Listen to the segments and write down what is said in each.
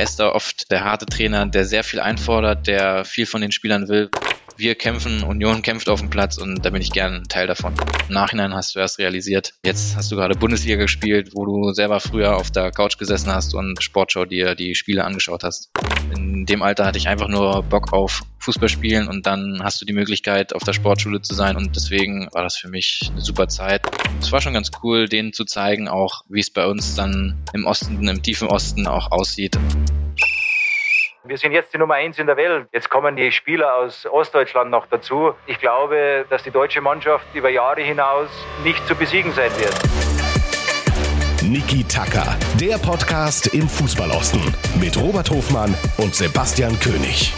Er ist da oft der harte Trainer, der sehr viel einfordert, der viel von den Spielern will wir kämpfen, Union kämpft auf dem Platz und da bin ich gern Teil davon. Im Nachhinein hast du erst realisiert, jetzt hast du gerade Bundesliga gespielt, wo du selber früher auf der Couch gesessen hast und Sportschau dir die Spiele angeschaut hast. In dem Alter hatte ich einfach nur Bock auf Fußball spielen und dann hast du die Möglichkeit, auf der Sportschule zu sein und deswegen war das für mich eine super Zeit. Es war schon ganz cool, denen zu zeigen, auch wie es bei uns dann im Osten, im tiefen Osten auch aussieht. Wir sind jetzt die Nummer eins in der Welt. Jetzt kommen die Spieler aus Ostdeutschland noch dazu. Ich glaube, dass die deutsche Mannschaft über Jahre hinaus nicht zu besiegen sein wird. Niki Tacker, der Podcast im Fußballosten mit Robert Hofmann und Sebastian König.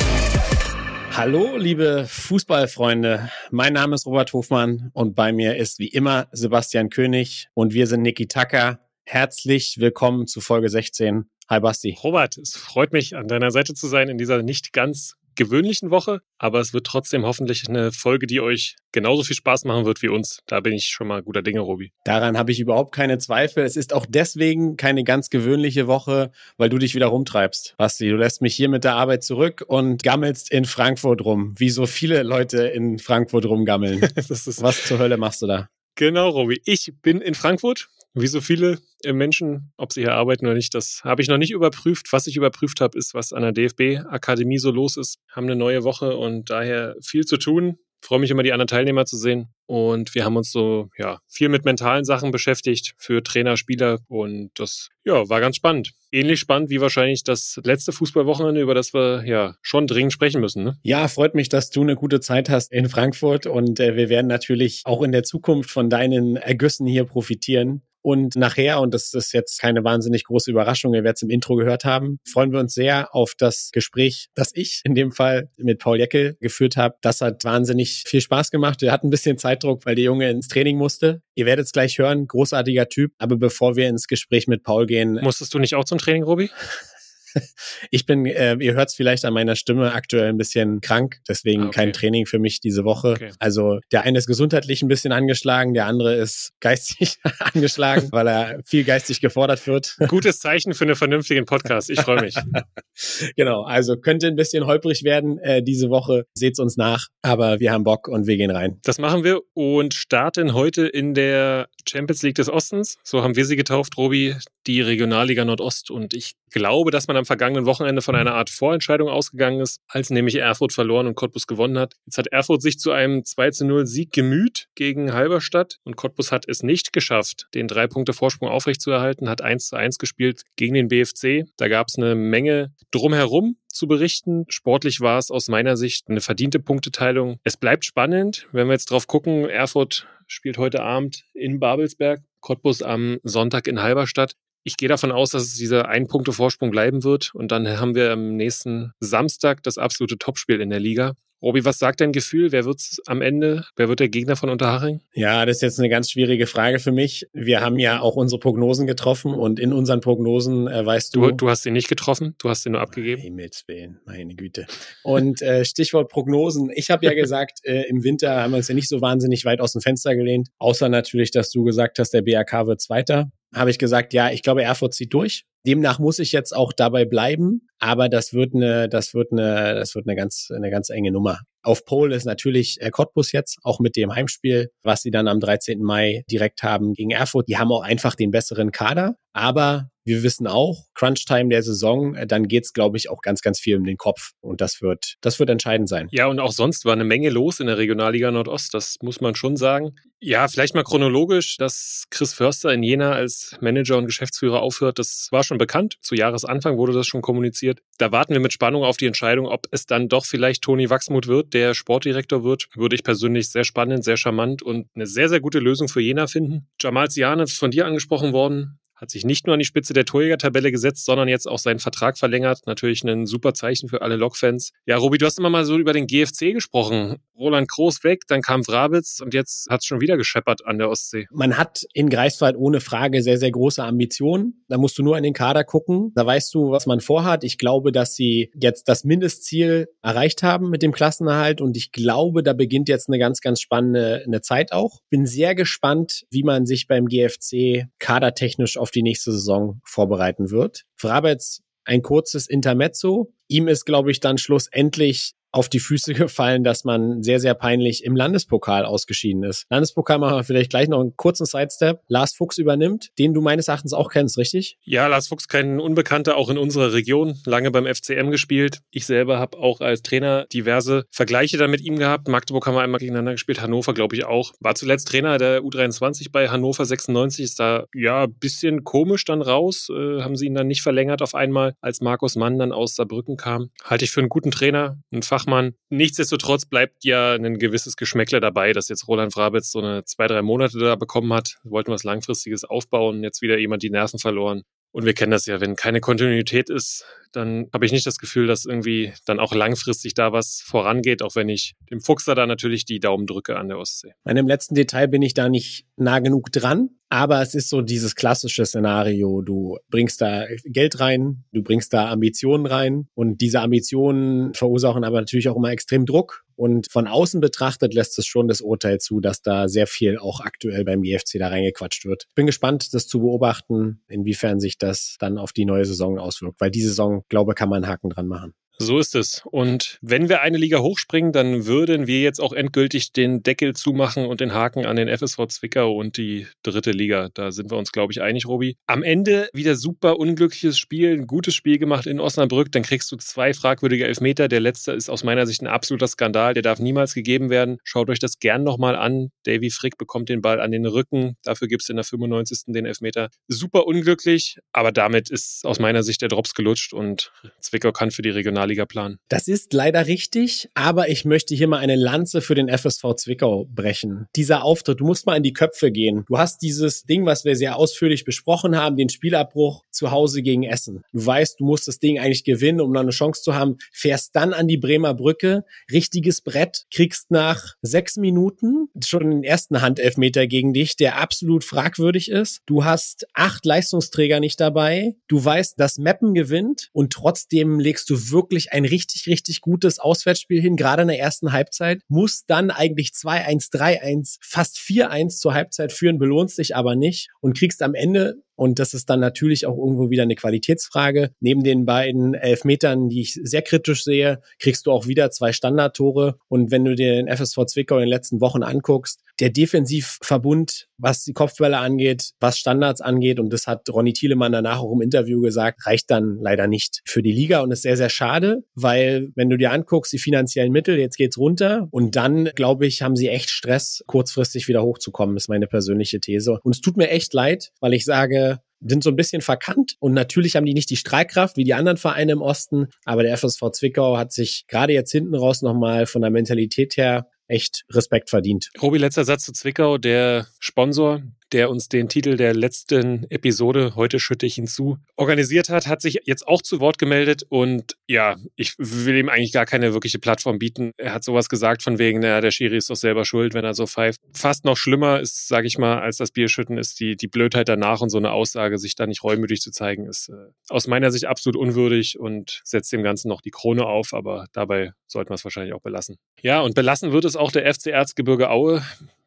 Hallo, liebe Fußballfreunde. Mein Name ist Robert Hofmann und bei mir ist wie immer Sebastian König und wir sind Niki Tacker. Herzlich willkommen zu Folge 16 Hi Basti. Robert, es freut mich, an deiner Seite zu sein in dieser nicht ganz gewöhnlichen Woche, aber es wird trotzdem hoffentlich eine Folge, die euch genauso viel Spaß machen wird wie uns. Da bin ich schon mal guter Dinge, Robi. Daran habe ich überhaupt keine Zweifel. Es ist auch deswegen keine ganz gewöhnliche Woche, weil du dich wieder rumtreibst. Basti, du lässt mich hier mit der Arbeit zurück und gammelst in Frankfurt rum, wie so viele Leute in Frankfurt rumgammeln. Was zur Hölle machst du da? Genau, Robi. Ich bin in Frankfurt wie so viele äh, Menschen, ob sie hier arbeiten oder nicht, das habe ich noch nicht überprüft. Was ich überprüft habe, ist, was an der DFB-Akademie so los ist. Haben eine neue Woche und daher viel zu tun. Freue mich immer, die anderen Teilnehmer zu sehen. Und wir haben uns so, ja, viel mit mentalen Sachen beschäftigt für Trainer, Spieler. Und das, ja, war ganz spannend. Ähnlich spannend wie wahrscheinlich das letzte Fußballwochenende, über das wir ja schon dringend sprechen müssen. Ne? Ja, freut mich, dass du eine gute Zeit hast in Frankfurt. Und äh, wir werden natürlich auch in der Zukunft von deinen Ergüssen hier profitieren. Und nachher, und das ist jetzt keine wahnsinnig große Überraschung, ihr werdet es im Intro gehört haben, freuen wir uns sehr auf das Gespräch, das ich in dem Fall mit Paul Jeckel geführt habe. Das hat wahnsinnig viel Spaß gemacht. Wir hatten ein bisschen Zeitdruck, weil der Junge ins Training musste. Ihr werdet es gleich hören, großartiger Typ. Aber bevor wir ins Gespräch mit Paul gehen. Musstest du nicht auch zum Training, Robi? Ich bin, äh, ihr hört es vielleicht an meiner Stimme, aktuell ein bisschen krank, deswegen okay. kein Training für mich diese Woche. Okay. Also der eine ist gesundheitlich ein bisschen angeschlagen, der andere ist geistig angeschlagen, weil er viel geistig gefordert wird. Gutes Zeichen für einen vernünftigen Podcast. Ich freue mich. genau, also könnte ein bisschen holprig werden äh, diese Woche. Seht's uns nach, aber wir haben Bock und wir gehen rein. Das machen wir und starten heute in der Champions League des Ostens. So haben wir sie getauft, Robi, die Regionalliga Nordost. Und ich glaube, dass man am vergangenen Wochenende von einer Art Vorentscheidung ausgegangen ist, als nämlich Erfurt verloren und Cottbus gewonnen hat. Jetzt hat Erfurt sich zu einem 2 zu 0 Sieg gemüht gegen Halberstadt und Cottbus hat es nicht geschafft, den drei Punkte Vorsprung aufrechtzuerhalten, hat 1 zu 1 gespielt gegen den BFC. Da gab es eine Menge drumherum zu berichten. Sportlich war es aus meiner Sicht eine verdiente Punkteteilung. Es bleibt spannend, wenn wir jetzt drauf gucken. Erfurt spielt heute Abend in Babelsberg, Cottbus am Sonntag in Halberstadt. Ich gehe davon aus, dass es dieser ein Punkte Vorsprung bleiben wird. Und dann haben wir am nächsten Samstag das absolute Topspiel in der Liga. Robi, was sagt dein Gefühl? Wer wird's am Ende? Wer wird der Gegner von Unterhaching? Ja, das ist jetzt eine ganz schwierige Frage für mich. Wir haben ja auch unsere Prognosen getroffen und in unseren Prognosen äh, weißt du. Du, du hast sie nicht getroffen, du hast sie nur abgegeben. Himmels Willen, meine Güte. Und äh, Stichwort Prognosen. Ich habe ja gesagt, äh, im Winter haben wir uns ja nicht so wahnsinnig weit aus dem Fenster gelehnt. Außer natürlich, dass du gesagt hast, der BRK wird Zweiter. Habe ich gesagt, ja, ich glaube, Erfurt zieht durch. Demnach muss ich jetzt auch dabei bleiben, aber das wird eine, das wird eine, das wird eine ganz, eine ganz enge Nummer. Auf Pole ist natürlich äh, Cottbus jetzt, auch mit dem Heimspiel, was sie dann am 13. Mai direkt haben gegen Erfurt. Die haben auch einfach den besseren Kader, aber wir wissen auch, Crunch-Time der Saison, äh, dann geht's, glaube ich, auch ganz, ganz viel um den Kopf. Und das wird, das wird entscheidend sein. Ja, und auch sonst war eine Menge los in der Regionalliga Nordost, das muss man schon sagen. Ja, vielleicht mal chronologisch, dass Chris Förster in Jena als Manager und Geschäftsführer aufhört, das war schon bekannt. Zu Jahresanfang wurde das schon kommuniziert. Da warten wir mit Spannung auf die Entscheidung, ob es dann doch vielleicht Toni Wachsmuth wird, der Sportdirektor wird. Würde ich persönlich sehr spannend, sehr charmant und eine sehr, sehr gute Lösung für Jena finden. Jamal Ziane ist von dir angesprochen worden hat sich nicht nur an die Spitze der Torjägertabelle gesetzt, sondern jetzt auch seinen Vertrag verlängert. Natürlich ein super Zeichen für alle Lokfans. Ja, Robi, du hast immer mal so über den GFC gesprochen. Roland Groß weg, dann kam Wrabitz und jetzt hat es schon wieder gescheppert an der Ostsee. Man hat in Greifswald ohne Frage sehr, sehr große Ambitionen. Da musst du nur an den Kader gucken. Da weißt du, was man vorhat. Ich glaube, dass sie jetzt das Mindestziel erreicht haben mit dem Klassenerhalt und ich glaube, da beginnt jetzt eine ganz, ganz spannende eine Zeit auch. Bin sehr gespannt, wie man sich beim GFC kadertechnisch auf die nächste Saison vorbereiten wird. Frabetz ein kurzes Intermezzo. Ihm ist, glaube ich, dann schlussendlich auf die Füße gefallen, dass man sehr, sehr peinlich im Landespokal ausgeschieden ist. Landespokal machen wir vielleicht gleich noch einen kurzen Sidestep. Lars Fuchs übernimmt, den du meines Erachtens auch kennst, richtig? Ja, Lars Fuchs kein Unbekannter, auch in unserer Region, lange beim FCM gespielt. Ich selber habe auch als Trainer diverse Vergleiche da mit ihm gehabt. Magdeburg haben wir einmal gegeneinander gespielt, Hannover glaube ich auch. War zuletzt Trainer der U23 bei Hannover 96, ist da ja ein bisschen komisch dann raus. Äh, haben sie ihn dann nicht verlängert auf einmal, als Markus Mann dann aus Saarbrücken kam. Halte ich für einen guten Trainer, ein Fach Fachmann. Nichtsdestotrotz bleibt ja ein gewisses Geschmäckle dabei, dass jetzt Roland Frabitz so eine zwei, drei Monate da bekommen hat. Wollten was Langfristiges aufbauen, jetzt wieder jemand die Nerven verloren. Und wir kennen das ja, wenn keine Kontinuität ist, dann habe ich nicht das Gefühl, dass irgendwie dann auch langfristig da was vorangeht, auch wenn ich dem Fuchser da natürlich die Daumen drücke an der Ostsee. In dem letzten Detail bin ich da nicht nah genug dran, aber es ist so dieses klassische Szenario. Du bringst da Geld rein, du bringst da Ambitionen rein und diese Ambitionen verursachen aber natürlich auch immer extrem Druck und von außen betrachtet lässt es schon das Urteil zu, dass da sehr viel auch aktuell beim GFC da reingequatscht wird. Bin gespannt, das zu beobachten, inwiefern sich das dann auf die neue Saison auswirkt, weil die Saison, glaube, kann man einen Haken dran machen. So ist es. Und wenn wir eine Liga hochspringen, dann würden wir jetzt auch endgültig den Deckel zumachen und den Haken an den FSV Zwickau und die dritte Liga. Da sind wir uns, glaube ich, einig, Robi. Am Ende wieder super unglückliches Spiel, ein gutes Spiel gemacht in Osnabrück. Dann kriegst du zwei fragwürdige Elfmeter. Der letzte ist aus meiner Sicht ein absoluter Skandal. Der darf niemals gegeben werden. Schaut euch das gern nochmal an. Davy Frick bekommt den Ball an den Rücken. Dafür gibt es in der 95. den Elfmeter. Super unglücklich, aber damit ist aus meiner Sicht der Drops gelutscht und Zwickau kann für die Regionalliga Regionalligaplan. Das ist leider richtig, aber ich möchte hier mal eine Lanze für den FSV Zwickau brechen. Dieser Auftritt, du musst mal in die Köpfe gehen. Du hast dieses Ding, was wir sehr ausführlich besprochen haben, den Spielabbruch zu Hause gegen Essen. Du weißt, du musst das Ding eigentlich gewinnen, um noch eine Chance zu haben, fährst dann an die Bremer Brücke, richtiges Brett, kriegst nach sechs Minuten schon den ersten Handelfmeter gegen dich, der absolut fragwürdig ist. Du hast acht Leistungsträger nicht dabei. Du weißt, dass Meppen gewinnt und trotzdem legst du wirklich wirklich ein richtig, richtig gutes Auswärtsspiel hin, gerade in der ersten Halbzeit, muss dann eigentlich 2-1, 3-1, fast 4-1 zur Halbzeit führen, belohnst dich aber nicht und kriegst am Ende und das ist dann natürlich auch irgendwo wieder eine Qualitätsfrage. Neben den beiden Elfmetern, die ich sehr kritisch sehe, kriegst du auch wieder zwei Standardtore. Und wenn du dir den FSV Zwickau in den letzten Wochen anguckst, der Defensivverbund, was die Kopfbälle angeht, was Standards angeht, und das hat Ronny Thielemann danach auch im Interview gesagt, reicht dann leider nicht für die Liga und ist sehr, sehr schade, weil wenn du dir anguckst, die finanziellen Mittel, jetzt geht's runter und dann, glaube ich, haben sie echt Stress, kurzfristig wieder hochzukommen, ist meine persönliche These. Und es tut mir echt leid, weil ich sage, sind so ein bisschen verkannt und natürlich haben die nicht die Streitkraft wie die anderen Vereine im Osten, aber der FSV Zwickau hat sich gerade jetzt hinten raus nochmal von der Mentalität her echt Respekt verdient. Robi, letzter Satz zu Zwickau. Der Sponsor, der uns den Titel der letzten Episode, heute schütte ich hinzu, organisiert hat, hat sich jetzt auch zu Wort gemeldet und ja, ich will ihm eigentlich gar keine wirkliche Plattform bieten. Er hat sowas gesagt von wegen, naja, der Schiri ist doch selber schuld, wenn er so pfeift. Fast noch schlimmer ist, sage ich mal, als das Bierschütten ist die, die Blödheit danach und so eine Aussage, sich da nicht reumütig zu zeigen, ist äh, aus meiner Sicht absolut unwürdig und setzt dem Ganzen noch die Krone auf, aber dabei sollten wir es wahrscheinlich auch belassen. Ja, und belassen wird es auch der FC Erzgebirge Aue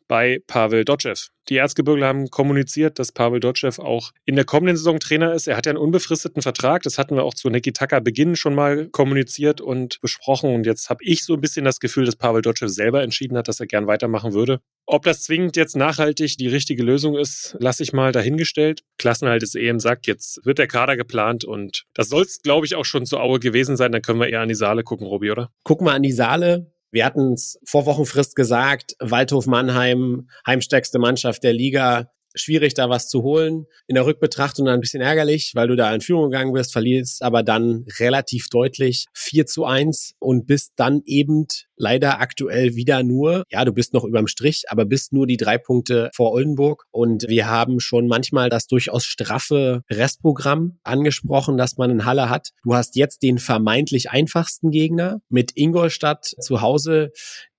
bei Pavel Dotschew. Die Erzgebirge haben kommuniziert, dass Pavel Dotschew auch in der kommenden Saison Trainer ist. Er hat ja einen unbefristeten Vertrag. Das hatten wir auch zu Nekitaka Beginn schon mal kommuniziert und besprochen. Und jetzt habe ich so ein bisschen das Gefühl, dass Pavel Dotschew selber entschieden hat, dass er gern weitermachen würde. Ob das zwingend jetzt nachhaltig die richtige Lösung ist, lasse ich mal dahingestellt. Klassenhalt ist eben sagt, jetzt wird der Kader geplant und das soll es, glaube ich, auch schon zu Aue gewesen sein. Dann können wir eher an die Saale gucken, Robi, oder? Gucken wir an die Saale. Wir hatten es vor Wochenfrist gesagt, Waldhof Mannheim, heimstärkste Mannschaft der Liga, schwierig, da was zu holen. In der Rückbetrachtung dann ein bisschen ärgerlich, weil du da in Führung gegangen bist, verlierst aber dann relativ deutlich 4 zu 1 und bist dann eben leider aktuell wieder nur, ja, du bist noch überm Strich, aber bist nur die drei Punkte vor Oldenburg. Und wir haben schon manchmal das durchaus straffe Restprogramm angesprochen, das man in Halle hat. Du hast jetzt den vermeintlich einfachsten Gegner mit Ingolstadt zu Hause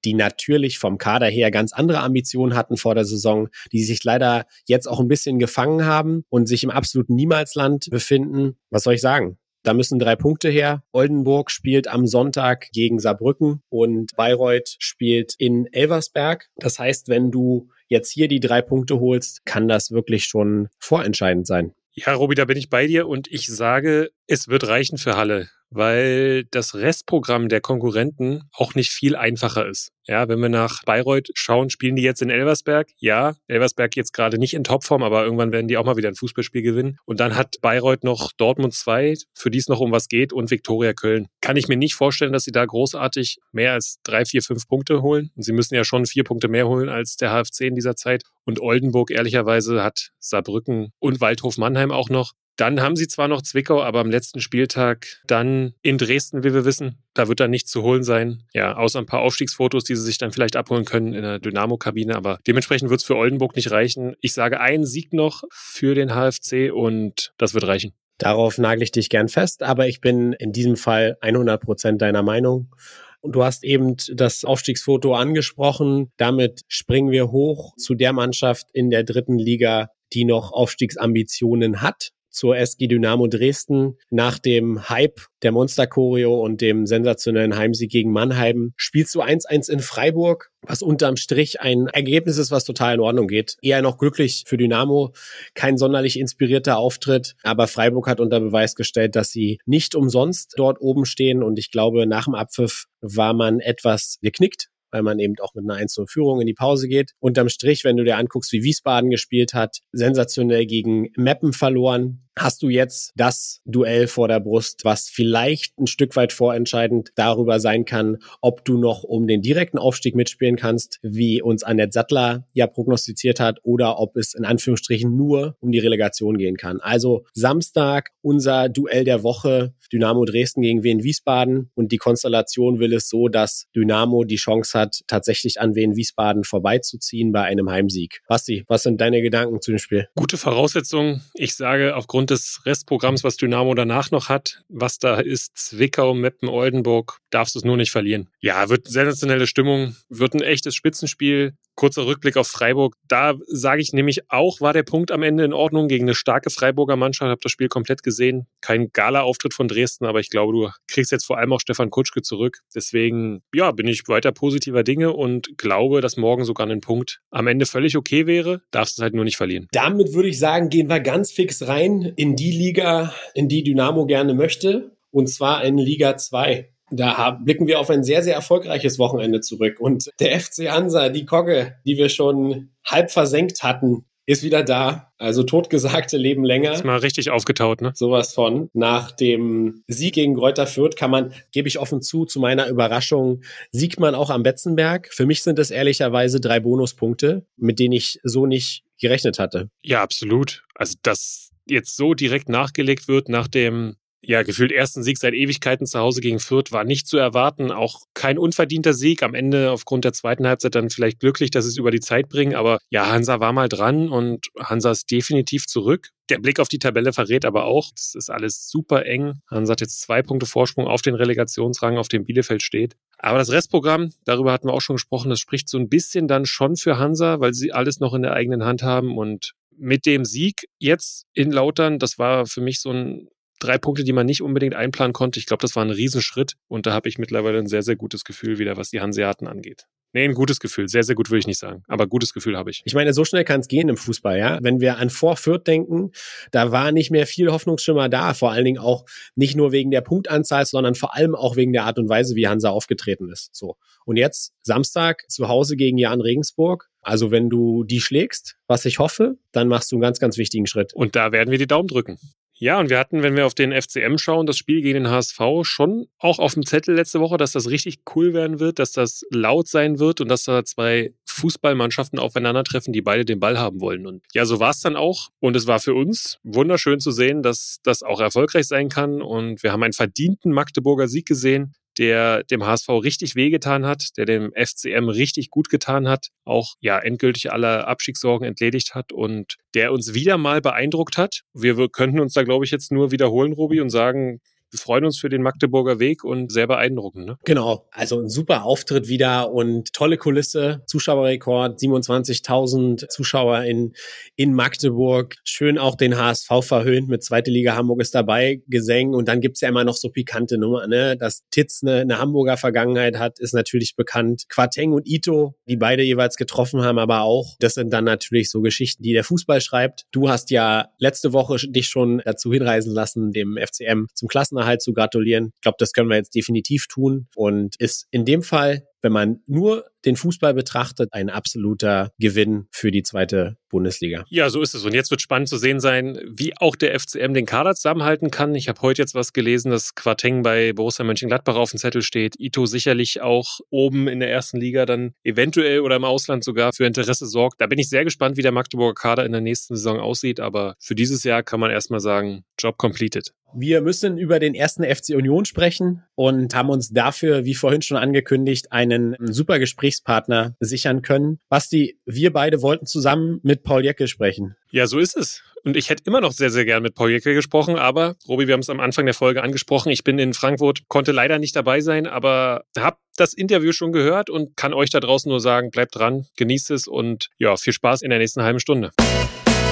die natürlich vom Kader her ganz andere Ambitionen hatten vor der Saison, die sich leider jetzt auch ein bisschen gefangen haben und sich im absoluten Niemalsland befinden. Was soll ich sagen? Da müssen drei Punkte her. Oldenburg spielt am Sonntag gegen Saarbrücken und Bayreuth spielt in Elversberg. Das heißt, wenn du jetzt hier die drei Punkte holst, kann das wirklich schon vorentscheidend sein. Ja, Robi, da bin ich bei dir und ich sage, es wird reichen für Halle weil das Restprogramm der Konkurrenten auch nicht viel einfacher ist. Ja, wenn wir nach Bayreuth schauen, spielen die jetzt in Elversberg. Ja, Elversberg jetzt gerade nicht in Topform, aber irgendwann werden die auch mal wieder ein Fußballspiel gewinnen. Und dann hat Bayreuth noch Dortmund 2, für die es noch um was geht, und Viktoria Köln. Kann ich mir nicht vorstellen, dass sie da großartig mehr als drei, vier, fünf Punkte holen. Und sie müssen ja schon vier Punkte mehr holen als der HFC in dieser Zeit. Und Oldenburg, ehrlicherweise, hat Saarbrücken und Waldhof Mannheim auch noch. Dann haben sie zwar noch Zwickau, aber am letzten Spieltag dann in Dresden, wie wir wissen. Da wird dann nichts zu holen sein. Ja, außer ein paar Aufstiegsfotos, die sie sich dann vielleicht abholen können in der Dynamo-Kabine. Aber dementsprechend wird es für Oldenburg nicht reichen. Ich sage einen Sieg noch für den HFC und das wird reichen. Darauf nagel ich dich gern fest, aber ich bin in diesem Fall 100 Prozent deiner Meinung. Und du hast eben das Aufstiegsfoto angesprochen. Damit springen wir hoch zu der Mannschaft in der dritten Liga, die noch Aufstiegsambitionen hat zur SG Dynamo Dresden nach dem Hype der Monster Choreo und dem sensationellen Heimsieg gegen Mannheim. Spielst du 1-1 in Freiburg, was unterm Strich ein Ergebnis ist, was total in Ordnung geht. Eher noch glücklich für Dynamo. Kein sonderlich inspirierter Auftritt, aber Freiburg hat unter Beweis gestellt, dass sie nicht umsonst dort oben stehen und ich glaube, nach dem Abpfiff war man etwas geknickt weil man eben auch mit einer 1-0-Führung in die Pause geht. Unterm Strich, wenn du dir anguckst, wie Wiesbaden gespielt hat, sensationell gegen Meppen verloren, hast du jetzt das Duell vor der Brust, was vielleicht ein Stück weit vorentscheidend darüber sein kann, ob du noch um den direkten Aufstieg mitspielen kannst, wie uns Annette Sattler ja prognostiziert hat, oder ob es in Anführungsstrichen nur um die Relegation gehen kann. Also Samstag unser Duell der Woche, Dynamo Dresden gegen Wien Wiesbaden und die Konstellation will es so, dass Dynamo die Chance hat, tatsächlich an Wien Wiesbaden vorbeizuziehen bei einem Heimsieg. Basti, was sind deine Gedanken zu dem Spiel? Gute Voraussetzung. Ich sage aufgrund aufgrund des Restprogramms, was Dynamo danach noch hat, was da ist, Zwickau, Meppen, Oldenburg, darfst du es nur nicht verlieren. Ja, wird sensationelle Stimmung, wird ein echtes Spitzenspiel. Kurzer Rückblick auf Freiburg. Da sage ich nämlich auch, war der Punkt am Ende in Ordnung gegen eine starke Freiburger Mannschaft. Habe das Spiel komplett gesehen. Kein Gala-Auftritt von Dresden, aber ich glaube, du kriegst jetzt vor allem auch Stefan Kutschke zurück. Deswegen, ja, bin ich weiter positiver Dinge und glaube, dass morgen sogar ein Punkt am Ende völlig okay wäre. Darfst es halt nur nicht verlieren. Damit würde ich sagen, gehen wir ganz fix rein in die Liga, in die Dynamo gerne möchte. Und zwar in Liga 2. Da blicken wir auf ein sehr, sehr erfolgreiches Wochenende zurück. Und der FC Hansa, die Kogge, die wir schon halb versenkt hatten, ist wieder da. Also totgesagte leben länger. Ist mal richtig aufgetaut, ne? Sowas von. Nach dem Sieg gegen Greuther Fürth kann man, gebe ich offen zu, zu meiner Überraschung, siegt man auch am Betzenberg. Für mich sind es ehrlicherweise drei Bonuspunkte, mit denen ich so nicht gerechnet hatte. Ja, absolut. Also, dass jetzt so direkt nachgelegt wird nach dem ja, gefühlt ersten Sieg seit Ewigkeiten zu Hause gegen Fürth war nicht zu erwarten. Auch kein unverdienter Sieg. Am Ende aufgrund der zweiten Halbzeit dann vielleicht glücklich, dass sie es über die Zeit bringen. Aber ja, Hansa war mal dran und Hansa ist definitiv zurück. Der Blick auf die Tabelle verrät aber auch, es ist alles super eng. Hansa hat jetzt zwei Punkte Vorsprung auf den Relegationsrang, auf dem Bielefeld steht. Aber das Restprogramm, darüber hatten wir auch schon gesprochen, das spricht so ein bisschen dann schon für Hansa, weil sie alles noch in der eigenen Hand haben und mit dem Sieg jetzt in Lautern, das war für mich so ein drei Punkte, die man nicht unbedingt einplanen konnte. Ich glaube, das war ein Riesenschritt und da habe ich mittlerweile ein sehr, sehr gutes Gefühl wieder, was die Hanseaten angeht. Nee, ein gutes Gefühl. Sehr, sehr gut würde ich nicht sagen. Aber gutes Gefühl habe ich. Ich meine, so schnell kann es gehen im Fußball, ja. Wenn wir an Vorfürth denken, da war nicht mehr viel Hoffnungsschimmer da. Vor allen Dingen auch nicht nur wegen der Punktanzahl, sondern vor allem auch wegen der Art und Weise, wie Hansa aufgetreten ist. So. Und jetzt Samstag zu Hause gegen Jan Regensburg. Also wenn du die schlägst, was ich hoffe, dann machst du einen ganz, ganz wichtigen Schritt. Und da werden wir die Daumen drücken. Ja, und wir hatten, wenn wir auf den FCM schauen, das Spiel gegen den HSV schon auch auf dem Zettel letzte Woche, dass das richtig cool werden wird, dass das laut sein wird und dass da zwei Fußballmannschaften aufeinandertreffen, die beide den Ball haben wollen. Und ja, so war es dann auch. Und es war für uns wunderschön zu sehen, dass das auch erfolgreich sein kann. Und wir haben einen verdienten Magdeburger Sieg gesehen der dem HSV richtig wehgetan hat, der dem FCM richtig gut getan hat, auch ja endgültig alle Abstiegssorgen entledigt hat und der uns wieder mal beeindruckt hat. Wir, könnten uns da, glaube ich, jetzt nur wiederholen, Robi, und sagen, wir freuen uns für den Magdeburger Weg und sehr beeindruckend. Ne? Genau, also ein super Auftritt wieder und tolle Kulisse, Zuschauerrekord, 27.000 Zuschauer in, in Magdeburg. Schön auch den HSV verhöhnt mit Zweite Liga Hamburg ist dabei, Gesängen und dann gibt's ja immer noch so pikante Nummer, ne? Dass Titz eine, eine Hamburger Vergangenheit hat, ist natürlich bekannt. Quateng und Ito, die beide jeweils getroffen haben, aber auch, das sind dann natürlich so Geschichten, die der Fußball schreibt. Du hast ja letzte Woche dich schon dazu hinreisen lassen, dem FCM zum Klassenerhalt zu gratulieren. Ich glaube, das können wir jetzt definitiv tun und ist in dem Fall wenn man nur den Fußball betrachtet, ein absoluter Gewinn für die zweite Bundesliga. Ja, so ist es. Und jetzt wird spannend zu sehen sein, wie auch der FCM den Kader zusammenhalten kann. Ich habe heute jetzt was gelesen, dass Quateng bei Borussia Mönchengladbach auf dem Zettel steht. Ito sicherlich auch oben in der ersten Liga dann eventuell oder im Ausland sogar für Interesse sorgt. Da bin ich sehr gespannt, wie der Magdeburger Kader in der nächsten Saison aussieht. Aber für dieses Jahr kann man erstmal sagen, Job completed. Wir müssen über den ersten FC Union sprechen und haben uns dafür, wie vorhin schon angekündigt, einen super Gesprächspartner sichern können. Basti, wir beide wollten zusammen mit Paul Jecke sprechen. Ja, so ist es. Und ich hätte immer noch sehr, sehr gern mit Paul Jecke gesprochen, aber Robi, wir haben es am Anfang der Folge angesprochen. Ich bin in Frankfurt, konnte leider nicht dabei sein, aber habe das Interview schon gehört und kann euch da draußen nur sagen, bleibt dran, genießt es und ja, viel Spaß in der nächsten halben Stunde.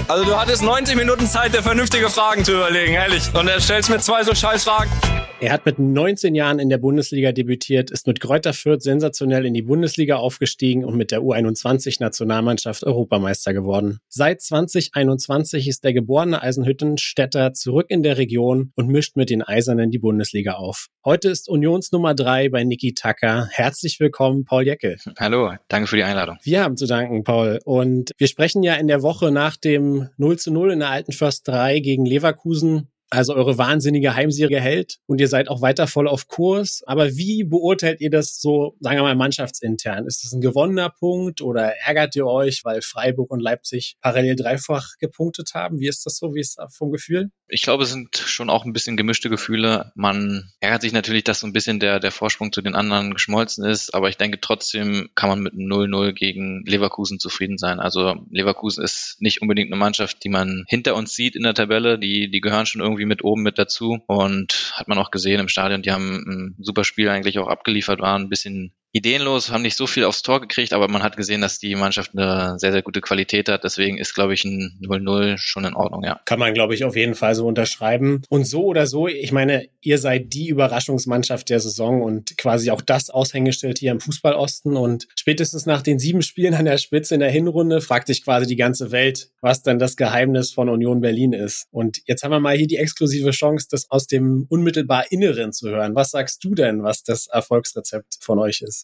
Also du hattest 90 Minuten Zeit, dir vernünftige Fragen zu überlegen, ehrlich. Und er stellst mir zwei so scheiß Fragen. Er hat mit 19 Jahren in der Bundesliga debütiert, ist mit Kräuter Fürth sensationell in die Bundesliga aufgestiegen und mit der U21-Nationalmannschaft Europameister geworden. Seit 2021 ist der geborene Eisenhüttenstädter zurück in der Region und mischt mit den Eisernen die Bundesliga auf. Heute ist Unions Nummer drei bei Niki Tacker. Herzlich willkommen, Paul Jeckel. Hallo, danke für die Einladung. Wir haben zu danken, Paul. Und wir sprechen ja in der Woche nach dem 0 zu 0 in der alten First 3 gegen Leverkusen also eure wahnsinnige Heimserie hält und ihr seid auch weiter voll auf Kurs. Aber wie beurteilt ihr das so, sagen wir mal, mannschaftsintern? Ist das ein gewonnener Punkt oder ärgert ihr euch, weil Freiburg und Leipzig parallel dreifach gepunktet haben? Wie ist das so? Wie ist das vom Gefühl? Ich glaube, es sind schon auch ein bisschen gemischte Gefühle. Man ärgert sich natürlich, dass so ein bisschen der, der Vorsprung zu den anderen geschmolzen ist, aber ich denke trotzdem kann man mit 0-0 gegen Leverkusen zufrieden sein. Also Leverkusen ist nicht unbedingt eine Mannschaft, die man hinter uns sieht in der Tabelle. Die, die gehören schon irgendwie mit oben mit dazu. Und hat man auch gesehen im Stadion, die haben ein super Spiel eigentlich auch abgeliefert, waren ein bisschen ideenlos, haben nicht so viel aufs Tor gekriegt, aber man hat gesehen, dass die Mannschaft eine sehr, sehr gute Qualität hat. Deswegen ist, glaube ich, ein 0-0 schon in Ordnung, ja. Kann man, glaube ich, auf jeden Fall so unterschreiben. Und so oder so, ich meine, ihr seid die Überraschungsmannschaft der Saison und quasi auch das Aushängeschild hier im Fußballosten. Und spätestens nach den sieben Spielen an der Spitze in der Hinrunde fragt sich quasi die ganze Welt, was denn das Geheimnis von Union Berlin ist. Und jetzt haben wir mal hier die exklusive Chance, das aus dem unmittelbar Inneren zu hören. Was sagst du denn, was das Erfolgsrezept von euch ist?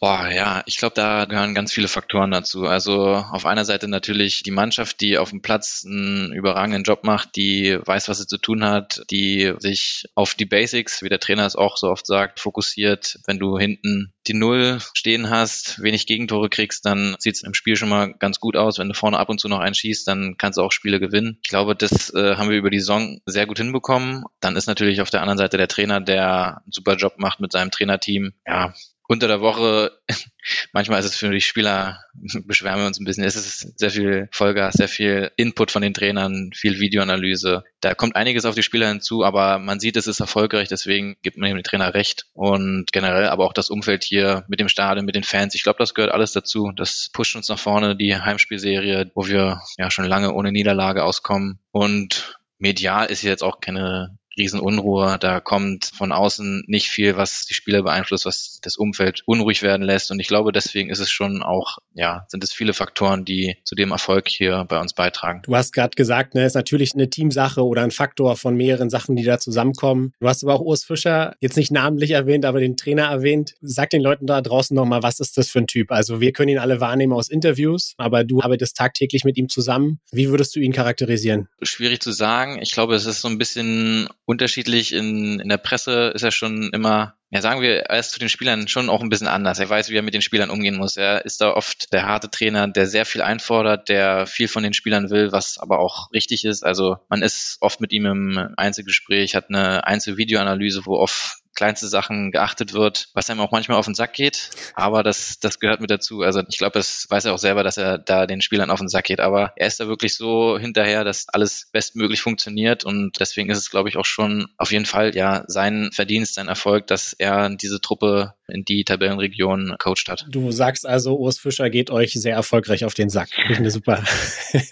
Boah, ja, ich glaube, da gehören ganz viele Faktoren dazu. Also auf einer Seite natürlich die Mannschaft, die auf dem Platz einen überragenden Job macht, die weiß, was sie zu tun hat, die sich auf die Basics, wie der Trainer es auch so oft sagt, fokussiert. Wenn du hinten die Null stehen hast, wenig Gegentore kriegst, dann sieht es im Spiel schon mal ganz gut aus. Wenn du vorne ab und zu noch einschießt, dann kannst du auch Spiele gewinnen. Ich glaube, das äh, haben wir über die Saison sehr gut hinbekommen. Dann ist natürlich auf der anderen Seite der Trainer, der einen super Job macht mit seinem Trainerteam. Ja, unter der Woche, manchmal ist es für die Spieler, beschweren wir uns ein bisschen, es ist sehr viel Vollgas, sehr viel Input von den Trainern, viel Videoanalyse. Da kommt einiges auf die Spieler hinzu, aber man sieht, es ist erfolgreich, deswegen gibt man dem Trainer recht. Und generell aber auch das Umfeld hier mit dem Stadion, mit den Fans, ich glaube, das gehört alles dazu. Das pusht uns nach vorne, die Heimspielserie, wo wir ja schon lange ohne Niederlage auskommen. Und medial ist jetzt auch keine Riesenunruhe. Da kommt von außen nicht viel, was die Spieler beeinflusst, was das Umfeld unruhig werden lässt. Und ich glaube, deswegen ist es schon auch, ja, sind es viele Faktoren, die zu dem Erfolg hier bei uns beitragen. Du hast gerade gesagt, ne, ist natürlich eine Teamsache oder ein Faktor von mehreren Sachen, die da zusammenkommen. Du hast aber auch Urs Fischer jetzt nicht namentlich erwähnt, aber den Trainer erwähnt. Sag den Leuten da draußen nochmal, was ist das für ein Typ? Also wir können ihn alle wahrnehmen aus Interviews, aber du arbeitest tagtäglich mit ihm zusammen. Wie würdest du ihn charakterisieren? Schwierig zu sagen. Ich glaube, es ist so ein bisschen unterschiedlich. In, in der Presse ist er schon immer, ja sagen wir, er ist zu den Spielern schon auch ein bisschen anders. Er weiß, wie er mit den Spielern umgehen muss. Er ist da oft der harte Trainer, der sehr viel einfordert, der viel von den Spielern will, was aber auch richtig ist. Also man ist oft mit ihm im Einzelgespräch, hat eine Einzelvideoanalyse, wo oft kleinste Sachen geachtet wird, was einem auch manchmal auf den Sack geht. Aber das, das gehört mit dazu. Also ich glaube, das weiß er auch selber, dass er da den Spielern auf den Sack geht. Aber er ist da wirklich so hinterher, dass alles bestmöglich funktioniert. Und deswegen ist es, glaube ich, auch schon auf jeden Fall ja sein Verdienst, sein Erfolg, dass er diese Truppe in die Tabellenregion coacht hat. Du sagst also, Urs Fischer geht euch sehr erfolgreich auf den Sack. Ich eine super. super.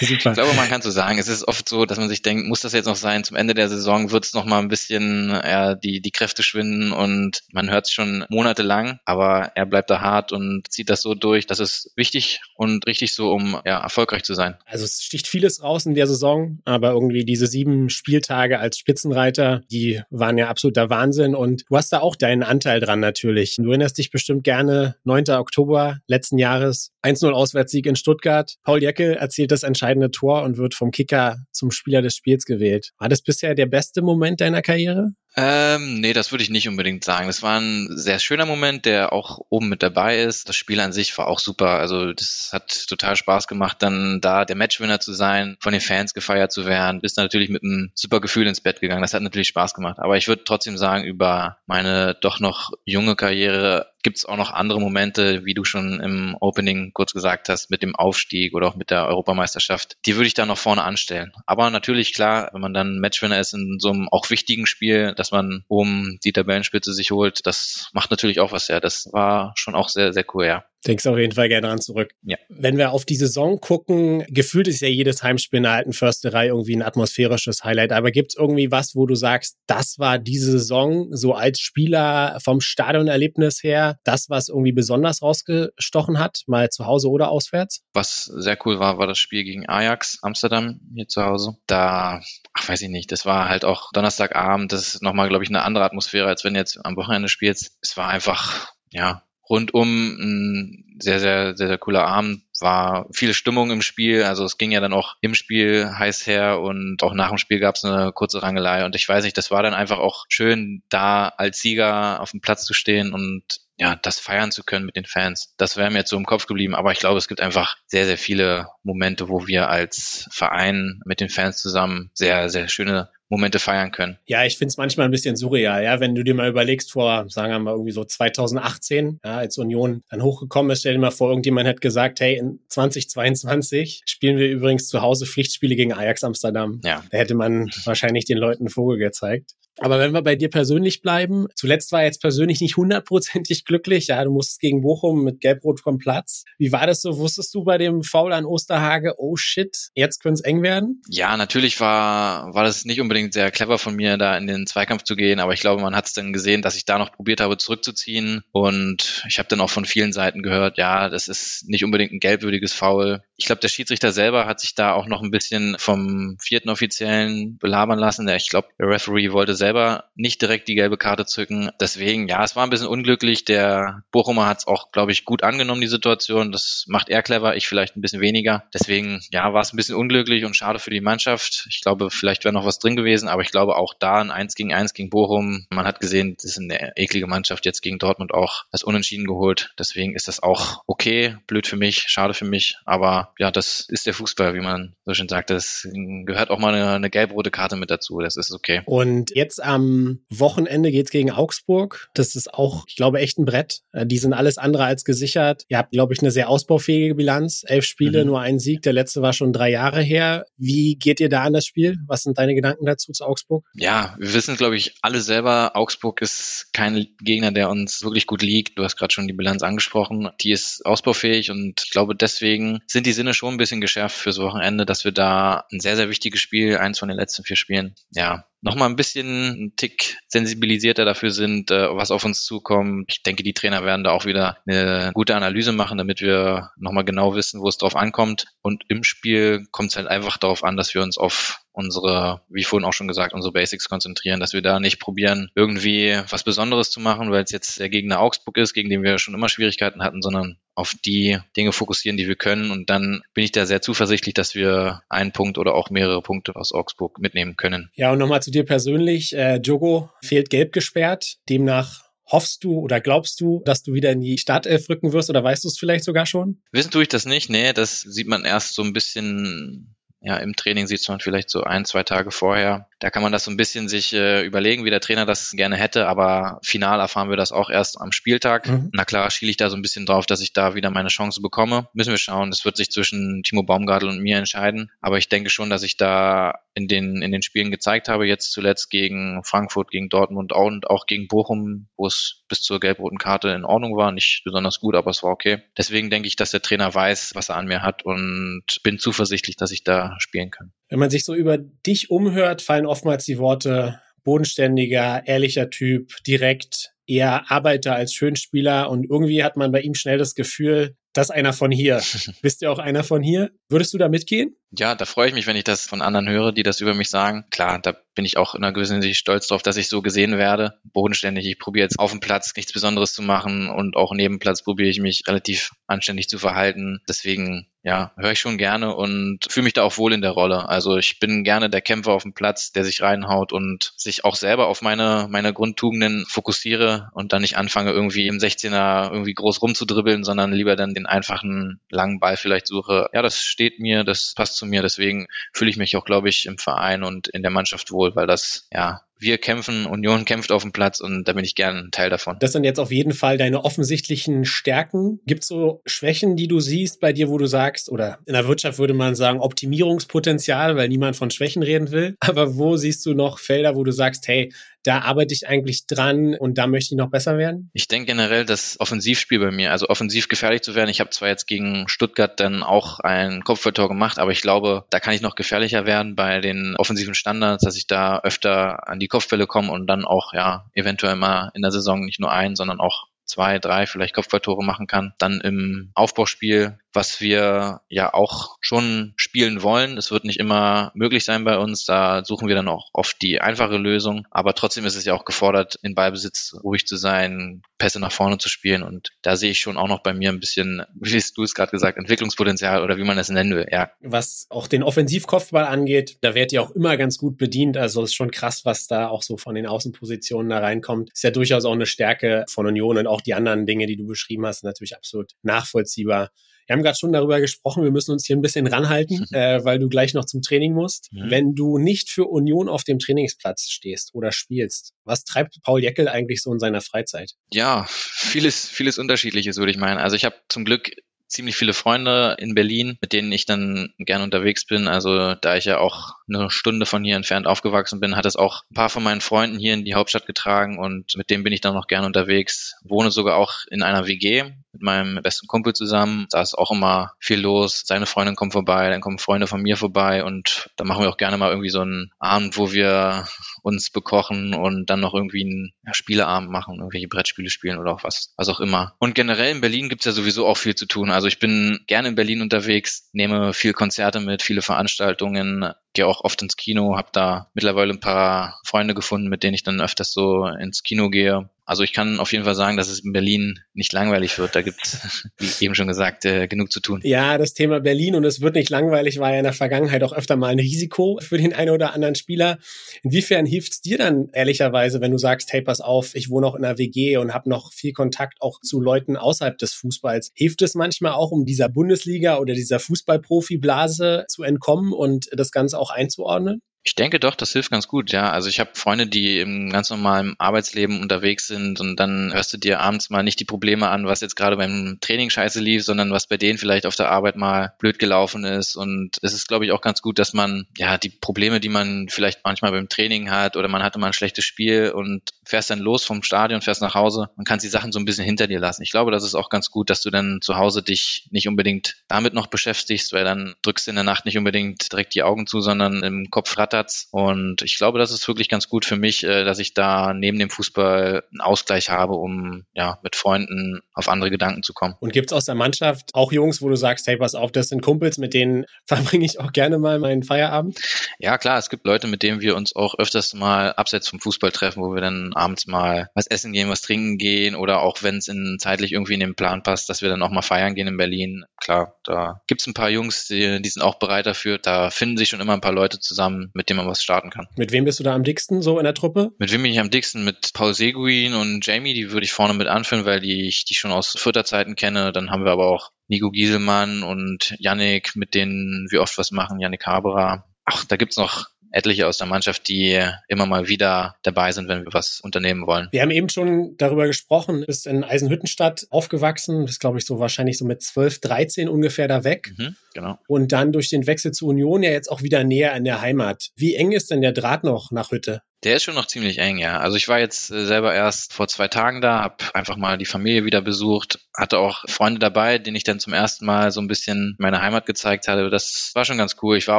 Ich glaube, man kann so sagen. Es ist oft so, dass man sich denkt, muss das jetzt noch sein? Zum Ende der Saison wird es noch mal ein bisschen ja, die die Kräfte schwinden und man hört es schon monatelang. Aber er bleibt da hart und zieht das so durch. Das ist wichtig und richtig so, um ja erfolgreich zu sein. Also es sticht vieles raus in der Saison, aber irgendwie diese sieben Spieltage als Spitzenreiter, die waren ja absoluter Wahnsinn und du hast da auch deinen Anteil dran natürlich. Du erinnerst dich bestimmt gerne, 9. Oktober letzten Jahres, 1-0 Auswärtssieg in Stuttgart. Paul Jeckel erzielt das entscheidende Tor und wird vom Kicker zum Spieler des Spiels gewählt. War das bisher der beste Moment deiner Karriere? Ähm, nee, das würde ich nicht unbedingt sagen. Das war ein sehr schöner Moment, der auch oben mit dabei ist. Das Spiel an sich war auch super. Also das hat total Spaß gemacht, dann da der Matchwinner zu sein, von den Fans gefeiert zu werden. Bist natürlich mit einem super Gefühl ins Bett gegangen. Das hat natürlich Spaß gemacht. Aber ich würde trotzdem sagen, über meine doch noch junge Karriere gibt es auch noch andere Momente, wie du schon im Opening kurz gesagt hast, mit dem Aufstieg oder auch mit der Europameisterschaft. Die würde ich da noch vorne anstellen. Aber natürlich klar, wenn man dann Matchwinner ist in so einem auch wichtigen Spiel, dass man um die Tabellenspitze sich holt, das macht natürlich auch was her. Das war schon auch sehr, sehr cool, ja. Denkst auf jeden Fall gerne dran zurück. Ja. Wenn wir auf die Saison gucken, gefühlt ist ja jedes Heimspiel in der alten Försterei irgendwie ein atmosphärisches Highlight. Aber gibt es irgendwie was, wo du sagst, das war diese Saison so als Spieler vom Stadionerlebnis her, das, was irgendwie besonders rausgestochen hat, mal zu Hause oder auswärts? Was sehr cool war, war das Spiel gegen Ajax Amsterdam hier zu Hause. Da, ach weiß ich nicht, das war halt auch Donnerstagabend, das ist nochmal, glaube ich, eine andere Atmosphäre, als wenn du jetzt am Wochenende spielst. Es war einfach, ja, rundum ein sehr, sehr, sehr, sehr cooler Abend. War viel Stimmung im Spiel. Also es ging ja dann auch im Spiel heiß her und auch nach dem Spiel gab es eine kurze Rangelei. Und ich weiß nicht, das war dann einfach auch schön, da als Sieger auf dem Platz zu stehen und ja, das feiern zu können mit den Fans. Das wäre mir jetzt so im Kopf geblieben. Aber ich glaube, es gibt einfach sehr, sehr viele Momente, wo wir als Verein mit den Fans zusammen sehr, sehr schöne Momente feiern können. Ja, ich finde es manchmal ein bisschen surreal, ja, wenn du dir mal überlegst, vor, sagen wir mal, irgendwie so 2018, ja, als Union dann hochgekommen ist, stell dir mal vor, irgendjemand hat gesagt, hey, in 2022 spielen wir übrigens zu Hause Pflichtspiele gegen Ajax Amsterdam. Ja. Da hätte man wahrscheinlich den Leuten einen Vogel gezeigt. Aber wenn wir bei dir persönlich bleiben, zuletzt war jetzt persönlich nicht hundertprozentig glücklich. Ja, du musstest gegen Bochum mit Gelb-Rot vom Platz. Wie war das so? Wusstest du bei dem Foul an Osterhage, oh shit, jetzt könnte es eng werden? Ja, natürlich war, war das nicht unbedingt sehr clever von mir, da in den Zweikampf zu gehen. Aber ich glaube, man hat es dann gesehen, dass ich da noch probiert habe, zurückzuziehen. Und ich habe dann auch von vielen Seiten gehört, ja, das ist nicht unbedingt ein gelbwürdiges Foul. Ich glaube, der Schiedsrichter selber hat sich da auch noch ein bisschen vom vierten Offiziellen belabern lassen. Ich glaube, der Referee wollte selber nicht direkt die gelbe Karte zücken. Deswegen, ja, es war ein bisschen unglücklich. Der Bochumer hat es auch, glaube ich, gut angenommen, die Situation. Das macht er clever, ich vielleicht ein bisschen weniger. Deswegen, ja, war es ein bisschen unglücklich und schade für die Mannschaft. Ich glaube, vielleicht wäre noch was drin gewesen, aber ich glaube auch da ein 1 gegen 1 gegen Bochum. Man hat gesehen, das ist eine eklige Mannschaft jetzt gegen Dortmund auch das Unentschieden geholt. Deswegen ist das auch okay. Blöd für mich, schade für mich. Aber ja, das ist der Fußball, wie man so schön sagt. Das gehört auch mal eine, eine gelb-rote Karte mit dazu. Das ist okay. Und jetzt Jetzt am Wochenende geht's gegen Augsburg. Das ist auch, ich glaube, echt ein Brett. Äh, die sind alles andere als gesichert. Ihr habt, glaube ich, eine sehr ausbaufähige Bilanz. Elf Spiele, mhm. nur ein Sieg. Der letzte war schon drei Jahre her. Wie geht ihr da an das Spiel? Was sind deine Gedanken dazu zu Augsburg? Ja, wir wissen, glaube ich, alle selber, Augsburg ist kein Gegner, der uns wirklich gut liegt. Du hast gerade schon die Bilanz angesprochen. Die ist ausbaufähig und ich glaube, deswegen sind die Sinne schon ein bisschen geschärft fürs Wochenende, dass wir da ein sehr, sehr wichtiges Spiel, eins von den letzten vier Spielen, ja, nochmal ein bisschen ein Tick sensibilisierter dafür sind, äh, was auf uns zukommt. Ich denke, die Trainer werden da auch wieder eine gute Analyse machen, damit wir nochmal genau wissen, wo es drauf ankommt. Und im Spiel kommt es halt einfach darauf an, dass wir uns auf unsere, wie vorhin auch schon gesagt, unsere Basics konzentrieren, dass wir da nicht probieren, irgendwie was Besonderes zu machen, weil es jetzt der Gegner Augsburg ist, gegen den wir schon immer Schwierigkeiten hatten, sondern auf die Dinge fokussieren, die wir können. Und dann bin ich da sehr zuversichtlich, dass wir einen Punkt oder auch mehrere Punkte aus Augsburg mitnehmen können. Ja, und nochmal zu dir persönlich. Äh, Jogo fehlt gelb gesperrt. Demnach Hoffst du oder glaubst du, dass du wieder in die Startelf rücken wirst oder weißt du es vielleicht sogar schon? Wissen tue ich das nicht. Nee, das sieht man erst so ein bisschen ja, im Training sieht man vielleicht so ein, zwei Tage vorher. Da kann man das so ein bisschen sich äh, überlegen, wie der Trainer das gerne hätte, aber final erfahren wir das auch erst am Spieltag. Mhm. Na klar, schiele ich da so ein bisschen drauf, dass ich da wieder meine Chance bekomme. Müssen wir schauen. Das wird sich zwischen Timo Baumgartel und mir entscheiden. Aber ich denke schon, dass ich da in den, in den Spielen gezeigt habe, jetzt zuletzt gegen Frankfurt, gegen Dortmund und auch gegen Bochum, wo es bis zur gelb-roten Karte in Ordnung war. Nicht besonders gut, aber es war okay. Deswegen denke ich, dass der Trainer weiß, was er an mir hat und bin zuversichtlich, dass ich da spielen kann. Wenn man sich so über dich umhört, fallen oftmals die Worte bodenständiger, ehrlicher Typ, direkt, eher Arbeiter als Schönspieler und irgendwie hat man bei ihm schnell das Gefühl, das einer von hier. Bist du auch einer von hier? Würdest du da mitgehen? Ja, da freue ich mich, wenn ich das von anderen höre, die das über mich sagen. Klar, da bin ich auch in einer gewissen Hinsicht stolz drauf, dass ich so gesehen werde. Bodenständig. Ich probiere jetzt auf dem Platz nichts Besonderes zu machen und auch neben Platz probiere ich mich relativ anständig zu verhalten. Deswegen ja, höre ich schon gerne und fühle mich da auch wohl in der Rolle. Also ich bin gerne der Kämpfer auf dem Platz, der sich reinhaut und sich auch selber auf meine, meine Grundtugenden fokussiere und dann nicht anfange, irgendwie im 16er irgendwie groß rumzudribbeln, sondern lieber dann den einfachen langen Ball vielleicht suche. Ja, das steht mir, das passt zu mir. Deswegen fühle ich mich auch, glaube ich, im Verein und in der Mannschaft wohl, weil das ja wir kämpfen, Union kämpft auf dem Platz und da bin ich gern ein Teil davon. Das sind jetzt auf jeden Fall deine offensichtlichen Stärken. Gibt es so Schwächen, die du siehst bei dir, wo du sagst, oder in der Wirtschaft würde man sagen Optimierungspotenzial, weil niemand von Schwächen reden will. Aber wo siehst du noch Felder, wo du sagst, hey, da arbeite ich eigentlich dran und da möchte ich noch besser werden? Ich denke generell das Offensivspiel bei mir, also offensiv gefährlich zu werden. Ich habe zwar jetzt gegen Stuttgart dann auch ein Kopfballtor gemacht, aber ich glaube, da kann ich noch gefährlicher werden bei den offensiven Standards, dass ich da öfter an die Kopfbälle komme und dann auch ja eventuell mal in der Saison nicht nur ein, sondern auch zwei, drei vielleicht Kopfballtore machen kann. Dann im Aufbauspiel was wir ja auch schon spielen wollen. Es wird nicht immer möglich sein bei uns. Da suchen wir dann auch oft die einfache Lösung. Aber trotzdem ist es ja auch gefordert, in Ballbesitz ruhig zu sein, Pässe nach vorne zu spielen. Und da sehe ich schon auch noch bei mir ein bisschen, wie hast du es gerade gesagt, Entwicklungspotenzial oder wie man das nennen will. Ja. Was auch den Offensivkopfball angeht, da werdet ihr auch immer ganz gut bedient. Also ist schon krass, was da auch so von den Außenpositionen da reinkommt. Ist ja durchaus auch eine Stärke von Union und auch die anderen Dinge, die du beschrieben hast, natürlich absolut nachvollziehbar. Wir haben gerade schon darüber gesprochen, wir müssen uns hier ein bisschen ranhalten, äh, weil du gleich noch zum Training musst. Mhm. Wenn du nicht für Union auf dem Trainingsplatz stehst oder spielst, was treibt Paul Jeckel eigentlich so in seiner Freizeit? Ja, vieles, vieles Unterschiedliches würde ich meinen. Also ich habe zum Glück ziemlich viele Freunde in Berlin, mit denen ich dann gern unterwegs bin. Also da ich ja auch eine Stunde von hier entfernt aufgewachsen bin, hat es auch ein paar von meinen Freunden hier in die Hauptstadt getragen und mit denen bin ich dann noch gern unterwegs. Wohne sogar auch in einer WG mit meinem besten Kumpel zusammen. Da ist auch immer viel los. Seine Freundin kommt vorbei, dann kommen Freunde von mir vorbei und da machen wir auch gerne mal irgendwie so einen Abend, wo wir uns bekochen und dann noch irgendwie einen Spieleabend machen, irgendwelche Brettspiele spielen oder auch was, was auch immer. Und generell in Berlin gibt's ja sowieso auch viel zu tun. Also ich bin gerne in Berlin unterwegs, nehme viel Konzerte mit, viele Veranstaltungen, gehe auch oft ins Kino, habe da mittlerweile ein paar Freunde gefunden, mit denen ich dann öfters so ins Kino gehe. Also ich kann auf jeden Fall sagen, dass es in Berlin nicht langweilig wird. Da gibt es, wie eben schon gesagt, äh, genug zu tun. Ja, das Thema Berlin und es wird nicht langweilig war ja in der Vergangenheit auch öfter mal ein Risiko für den einen oder anderen Spieler. Inwiefern hilft es dir dann ehrlicherweise, wenn du sagst, hey, pass auf, ich wohne auch in einer WG und habe noch viel Kontakt auch zu Leuten außerhalb des Fußballs. Hilft es manchmal auch, um dieser Bundesliga oder dieser Fußballprofi-Blase zu entkommen und das Ganze auch einzuordnen? Ich denke doch, das hilft ganz gut, ja. Also ich habe Freunde, die im ganz normalen Arbeitsleben unterwegs sind und dann hörst du dir abends mal nicht die Probleme an, was jetzt gerade beim Training scheiße lief, sondern was bei denen vielleicht auf der Arbeit mal blöd gelaufen ist. Und es ist, glaube ich, auch ganz gut, dass man ja die Probleme, die man vielleicht manchmal beim Training hat oder man hatte mal ein schlechtes Spiel und fährst dann los vom Stadion, fährst nach Hause, man kann die Sachen so ein bisschen hinter dir lassen. Ich glaube, das ist auch ganz gut, dass du dann zu Hause dich nicht unbedingt damit noch beschäftigst, weil dann drückst du in der Nacht nicht unbedingt direkt die Augen zu, sondern im Kopf rattert Platz. Und ich glaube, das ist wirklich ganz gut für mich, äh, dass ich da neben dem Fußball einen Ausgleich habe, um ja mit Freunden auf andere Gedanken zu kommen. Und gibt es aus der Mannschaft auch Jungs, wo du sagst, hey, pass auf, das sind Kumpels, mit denen verbringe ich auch gerne mal meinen Feierabend? Ja, klar, es gibt Leute, mit denen wir uns auch öfters mal abseits vom Fußball treffen, wo wir dann abends mal was essen gehen, was trinken gehen oder auch wenn es in zeitlich irgendwie in den Plan passt, dass wir dann auch mal feiern gehen in Berlin. Klar, da gibt es ein paar Jungs, die, die sind auch bereit dafür. Da finden sich schon immer ein paar Leute zusammen, mit dem man was starten kann. Mit wem bist du da am dicksten so in der Truppe? Mit wem bin ich am dicksten? Mit Paul Seguin und Jamie, die würde ich vorne mit anführen, weil die ich die schon aus Fürther Zeiten kenne. Dann haben wir aber auch Nico Gieselmann und Yannick, mit denen wir oft was machen, Yannick Haberer. Ach, da gibt's noch etliche aus der Mannschaft, die immer mal wieder dabei sind, wenn wir was unternehmen wollen. Wir haben eben schon darüber gesprochen, bist in Eisenhüttenstadt aufgewachsen, bist glaube ich so wahrscheinlich so mit 12, 13 ungefähr da weg. Mhm, genau. Und dann durch den Wechsel zur Union ja jetzt auch wieder näher an der Heimat. Wie eng ist denn der Draht noch nach Hütte? Der ist schon noch ziemlich eng, ja. Also ich war jetzt äh, selber erst vor zwei Tagen da, habe einfach mal die Familie wieder besucht, hatte auch Freunde dabei, denen ich dann zum ersten Mal so ein bisschen meine Heimat gezeigt hatte. Das war schon ganz cool. Ich war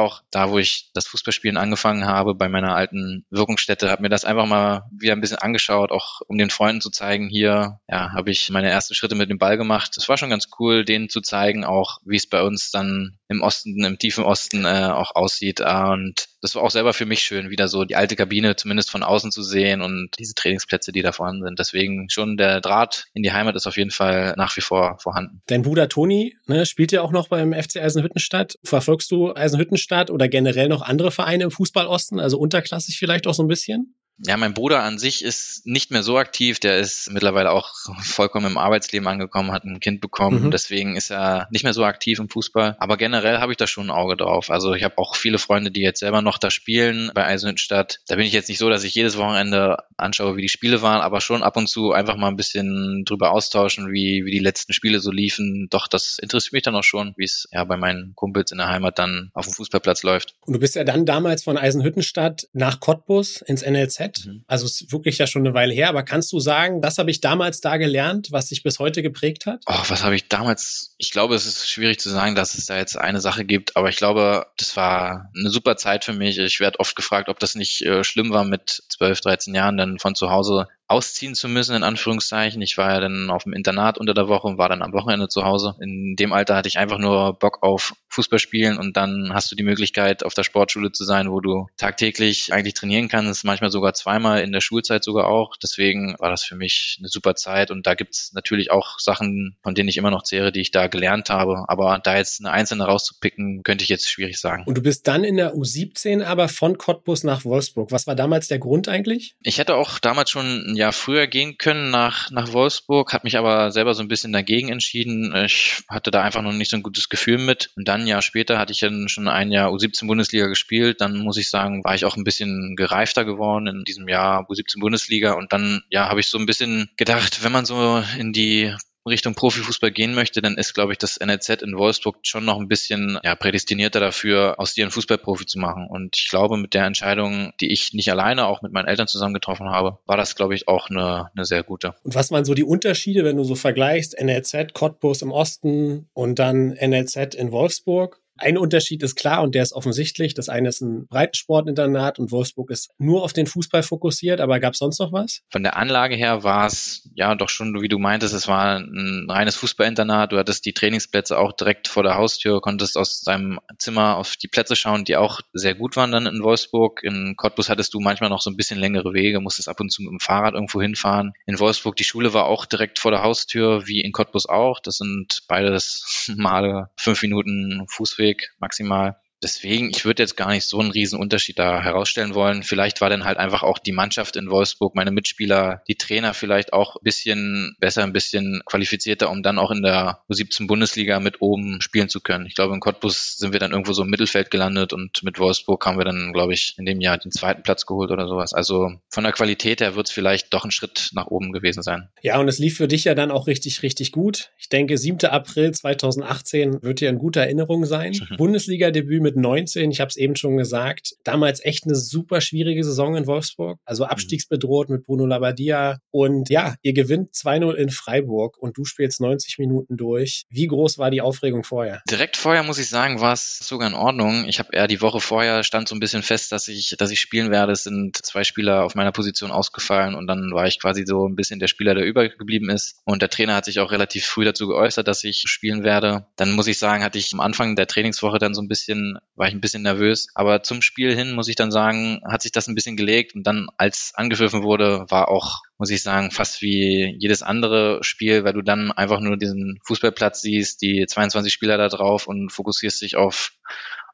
auch da, wo ich das Fußballspielen angefangen habe, bei meiner alten Wirkungsstätte, habe mir das einfach mal wieder ein bisschen angeschaut, auch um den Freunden zu zeigen, hier, ja, habe ich meine ersten Schritte mit dem Ball gemacht. Es war schon ganz cool, denen zu zeigen, auch wie es bei uns dann im Osten, im tiefen Osten äh, auch aussieht. Und das war auch selber für mich schön, wieder so die alte Kabine zumindest von außen zu sehen und diese Trainingsplätze, die da vorhanden sind. Deswegen schon der Draht in die Heimat ist auf jeden Fall nach wie vor vorhanden. Dein Bruder Toni ne, spielt ja auch noch beim FC Eisenhüttenstadt. Verfolgst du Eisenhüttenstadt oder generell noch andere Vereine im Fußballosten, also unterklassig vielleicht auch so ein bisschen? Ja, mein Bruder an sich ist nicht mehr so aktiv. Der ist mittlerweile auch vollkommen im Arbeitsleben angekommen, hat ein Kind bekommen. Mhm. Deswegen ist er nicht mehr so aktiv im Fußball. Aber generell habe ich da schon ein Auge drauf. Also ich habe auch viele Freunde, die jetzt selber noch da spielen bei Eisenhüttenstadt. Da bin ich jetzt nicht so, dass ich jedes Wochenende anschaue, wie die Spiele waren, aber schon ab und zu einfach mal ein bisschen drüber austauschen, wie, wie die letzten Spiele so liefen. Doch, das interessiert mich dann auch schon, wie es ja bei meinen Kumpels in der Heimat dann auf dem Fußballplatz läuft. Und du bist ja dann damals von Eisenhüttenstadt nach Cottbus ins NLZ Mhm. Also ist wirklich ja schon eine Weile her, aber kannst du sagen, das habe ich damals da gelernt, was sich bis heute geprägt hat? Oh, was habe ich damals? Ich glaube, es ist schwierig zu sagen, dass es da jetzt eine Sache gibt, aber ich glaube, das war eine super Zeit für mich. Ich werde oft gefragt, ob das nicht äh, schlimm war, mit 12, 13 Jahren dann von zu Hause ausziehen zu müssen, in Anführungszeichen. Ich war ja dann auf dem Internat unter der Woche und war dann am Wochenende zu Hause. In dem Alter hatte ich einfach nur Bock auf Fußball spielen und dann hast du die Möglichkeit, auf der Sportschule zu sein, wo du tagtäglich eigentlich trainieren kannst, manchmal sogar zweimal in der Schulzeit sogar auch. Deswegen war das für mich eine super Zeit und da gibt's natürlich auch Sachen, von denen ich immer noch zehre, die ich da gelernt habe. Aber da jetzt eine einzelne rauszupicken, könnte ich jetzt schwierig sagen. Und du bist dann in der U17 aber von Cottbus nach Wolfsburg. Was war damals der Grund eigentlich? Ich hätte auch damals schon ein Jahr früher gehen können nach, nach Wolfsburg, hat mich aber selber so ein bisschen dagegen entschieden. Ich hatte da einfach noch nicht so ein gutes Gefühl mit. Und dann ein Jahr später hatte ich dann schon ein Jahr U17 Bundesliga gespielt. Dann muss ich sagen, war ich auch ein bisschen gereifter geworden in diesem Jahr U17 Bundesliga. Und dann, ja, habe ich so ein bisschen gedacht, wenn man so in die Richtung Profifußball gehen möchte, dann ist, glaube ich, das NLZ in Wolfsburg schon noch ein bisschen ja, prädestinierter dafür, aus dir einen Fußballprofi zu machen. Und ich glaube, mit der Entscheidung, die ich nicht alleine, auch mit meinen Eltern zusammen getroffen habe, war das, glaube ich, auch eine, eine sehr gute. Und was waren so die Unterschiede, wenn du so vergleichst, NLZ, Cottbus im Osten und dann NLZ in Wolfsburg? Ein Unterschied ist klar und der ist offensichtlich. Das eine ist ein Breitensportinternat und Wolfsburg ist nur auf den Fußball fokussiert. Aber gab es sonst noch was? Von der Anlage her war es ja doch schon, wie du meintest, es war ein reines Fußballinternat. Du hattest die Trainingsplätze auch direkt vor der Haustür, konntest aus deinem Zimmer auf die Plätze schauen, die auch sehr gut waren dann in Wolfsburg. In Cottbus hattest du manchmal noch so ein bisschen längere Wege, musstest ab und zu mit dem Fahrrad irgendwo hinfahren. In Wolfsburg, die Schule war auch direkt vor der Haustür, wie in Cottbus auch. Das sind beides Male fünf Minuten Fußweg Fußweg maximal. Deswegen, ich würde jetzt gar nicht so einen riesen Unterschied da herausstellen wollen. Vielleicht war dann halt einfach auch die Mannschaft in Wolfsburg, meine Mitspieler, die Trainer vielleicht auch ein bisschen besser, ein bisschen qualifizierter, um dann auch in der U17 Bundesliga mit oben spielen zu können. Ich glaube, in Cottbus sind wir dann irgendwo so im Mittelfeld gelandet und mit Wolfsburg haben wir dann, glaube ich, in dem Jahr den zweiten Platz geholt oder sowas. Also von der Qualität her wird es vielleicht doch ein Schritt nach oben gewesen sein. Ja, und es lief für dich ja dann auch richtig, richtig gut. Ich denke, 7. April 2018 wird dir in guter Erinnerung sein. Bundesliga-Debüt mit mit 19, ich habe es eben schon gesagt, damals echt eine super schwierige Saison in Wolfsburg, also mhm. abstiegsbedroht mit Bruno Labbadia und ja, ihr gewinnt 2-0 in Freiburg und du spielst 90 Minuten durch. Wie groß war die Aufregung vorher? Direkt vorher muss ich sagen, war es sogar in Ordnung. Ich habe eher die Woche vorher stand so ein bisschen fest, dass ich, dass ich spielen werde. Es sind zwei Spieler auf meiner Position ausgefallen und dann war ich quasi so ein bisschen der Spieler, der übergeblieben ist. Und der Trainer hat sich auch relativ früh dazu geäußert, dass ich spielen werde. Dann muss ich sagen, hatte ich am Anfang der Trainingswoche dann so ein bisschen war ich ein bisschen nervös. Aber zum Spiel hin, muss ich dann sagen, hat sich das ein bisschen gelegt und dann, als angepfiffen wurde, war auch, muss ich sagen, fast wie jedes andere Spiel, weil du dann einfach nur diesen Fußballplatz siehst, die 22 Spieler da drauf und fokussierst dich auf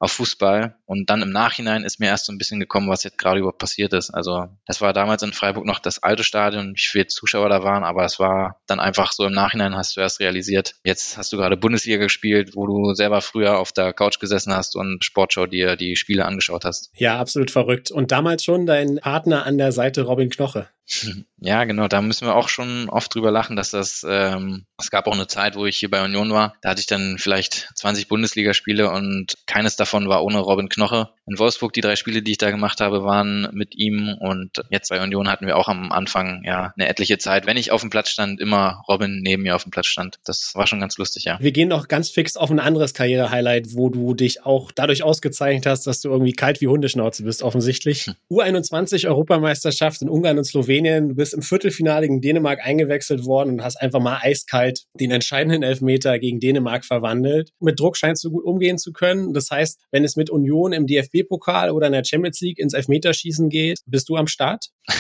auf Fußball. Und dann im Nachhinein ist mir erst so ein bisschen gekommen, was jetzt gerade überhaupt passiert ist. Also das war damals in Freiburg noch das alte Stadion, wie viele Zuschauer da waren, aber es war dann einfach so im Nachhinein hast du erst realisiert, jetzt hast du gerade Bundesliga gespielt, wo du selber früher auf der Couch gesessen hast und Sportschau dir die Spiele angeschaut hast. Ja, absolut verrückt. Und damals schon dein Partner an der Seite Robin Knoche. Ja, genau, da müssen wir auch schon oft drüber lachen, dass das, ähm, es gab auch eine Zeit, wo ich hier bei Union war, da hatte ich dann vielleicht 20 Bundesligaspiele und keines davon war ohne Robin Knoche. In Wolfsburg, die drei Spiele, die ich da gemacht habe, waren mit ihm und jetzt bei Union hatten wir auch am Anfang ja eine etliche Zeit. Wenn ich auf dem Platz stand, immer Robin neben mir auf dem Platz stand. Das war schon ganz lustig, ja. Wir gehen noch ganz fix auf ein anderes Karriere-Highlight, wo du dich auch dadurch ausgezeichnet hast, dass du irgendwie kalt wie Hundeschnauze bist, offensichtlich. Hm. U21 Europameisterschaft in Ungarn und Slowenien. Du bist im Viertelfinale gegen Dänemark eingewechselt worden und hast einfach mal eiskalt den entscheidenden Elfmeter gegen Dänemark verwandelt. Mit Druck scheinst du gut umgehen zu können. Das heißt, wenn es mit Union im DFB-Pokal oder in der Champions League ins Elfmeterschießen geht, bist du am Start?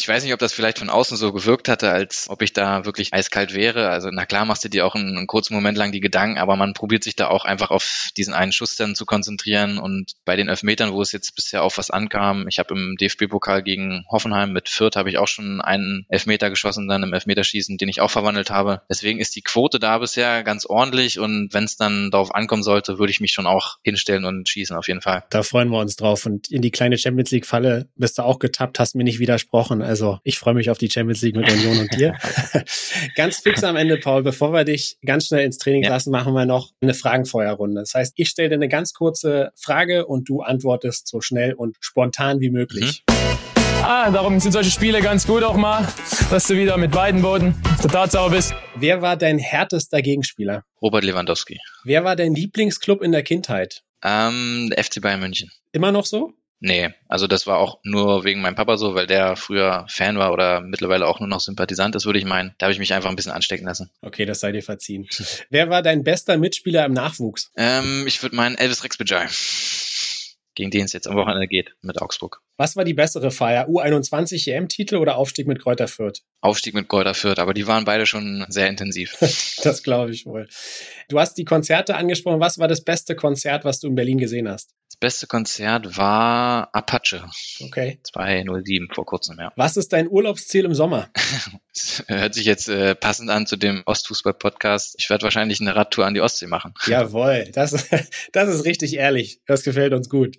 ich weiß nicht, ob das vielleicht von außen so gewirkt hatte, als ob ich da wirklich eiskalt wäre. Also na klar machst du dir auch einen, einen kurzen Moment lang die Gedanken, aber man probiert sich da auch einfach auf diesen einen Schuss dann zu konzentrieren. Und bei den Elfmetern, wo es jetzt bisher auf was ankam, ich habe im DFB-Pokal gegen Hoffenheim mit Fürth habe ich auch schon einen Elfmeter geschossen, dann im Elfmeterschießen, den ich auch verwandelt habe. Deswegen ist die Quote da bisher ganz ordentlich und wenn es dann darauf ankommen sollte, würde ich mich schon auch hinstellen und schießen auf jeden Fall. Da freuen wir uns drauf. Und in die kleine Champions League-Falle bist du auch getappt, hast mir nicht widersprochen. Also ich freue mich auf die Champions League mit Union und dir. ganz fix am Ende, Paul, bevor wir dich ganz schnell ins Training ja. lassen, machen wir noch eine Fragenfeuerrunde. Das heißt, ich stelle dir eine ganz kurze Frage und du antwortest so schnell und spontan wie möglich. Mhm. Ah, darum sind solche Spiele ganz gut auch mal, dass du wieder mit beiden Boden auf der Tatsache bist. Wer war dein härtester Gegenspieler? Robert Lewandowski. Wer war dein Lieblingsclub in der Kindheit? Ähm, der FC Bayern München. Immer noch so? Nee, also das war auch nur wegen meinem Papa so, weil der früher Fan war oder mittlerweile auch nur noch Sympathisant ist, würde ich meinen. Da habe ich mich einfach ein bisschen anstecken lassen. Okay, das sei dir verziehen. Wer war dein bester Mitspieler im Nachwuchs? Ähm, ich würde meinen Elvis Rex Bejai gegen den es jetzt am Wochenende geht mit Augsburg. Was war die bessere Feier? U21 EM-Titel oder Aufstieg mit Kräuter Fürth? Aufstieg mit Kräuter Fürth, aber die waren beide schon sehr intensiv. das glaube ich wohl. Du hast die Konzerte angesprochen. Was war das beste Konzert, was du in Berlin gesehen hast? Beste Konzert war Apache. Okay. 207 vor kurzem, ja. Was ist dein Urlaubsziel im Sommer? das hört sich jetzt äh, passend an zu dem Ostfußball-Podcast. Ich werde wahrscheinlich eine Radtour an die Ostsee machen. Jawohl, das, das ist richtig ehrlich. Das gefällt uns gut.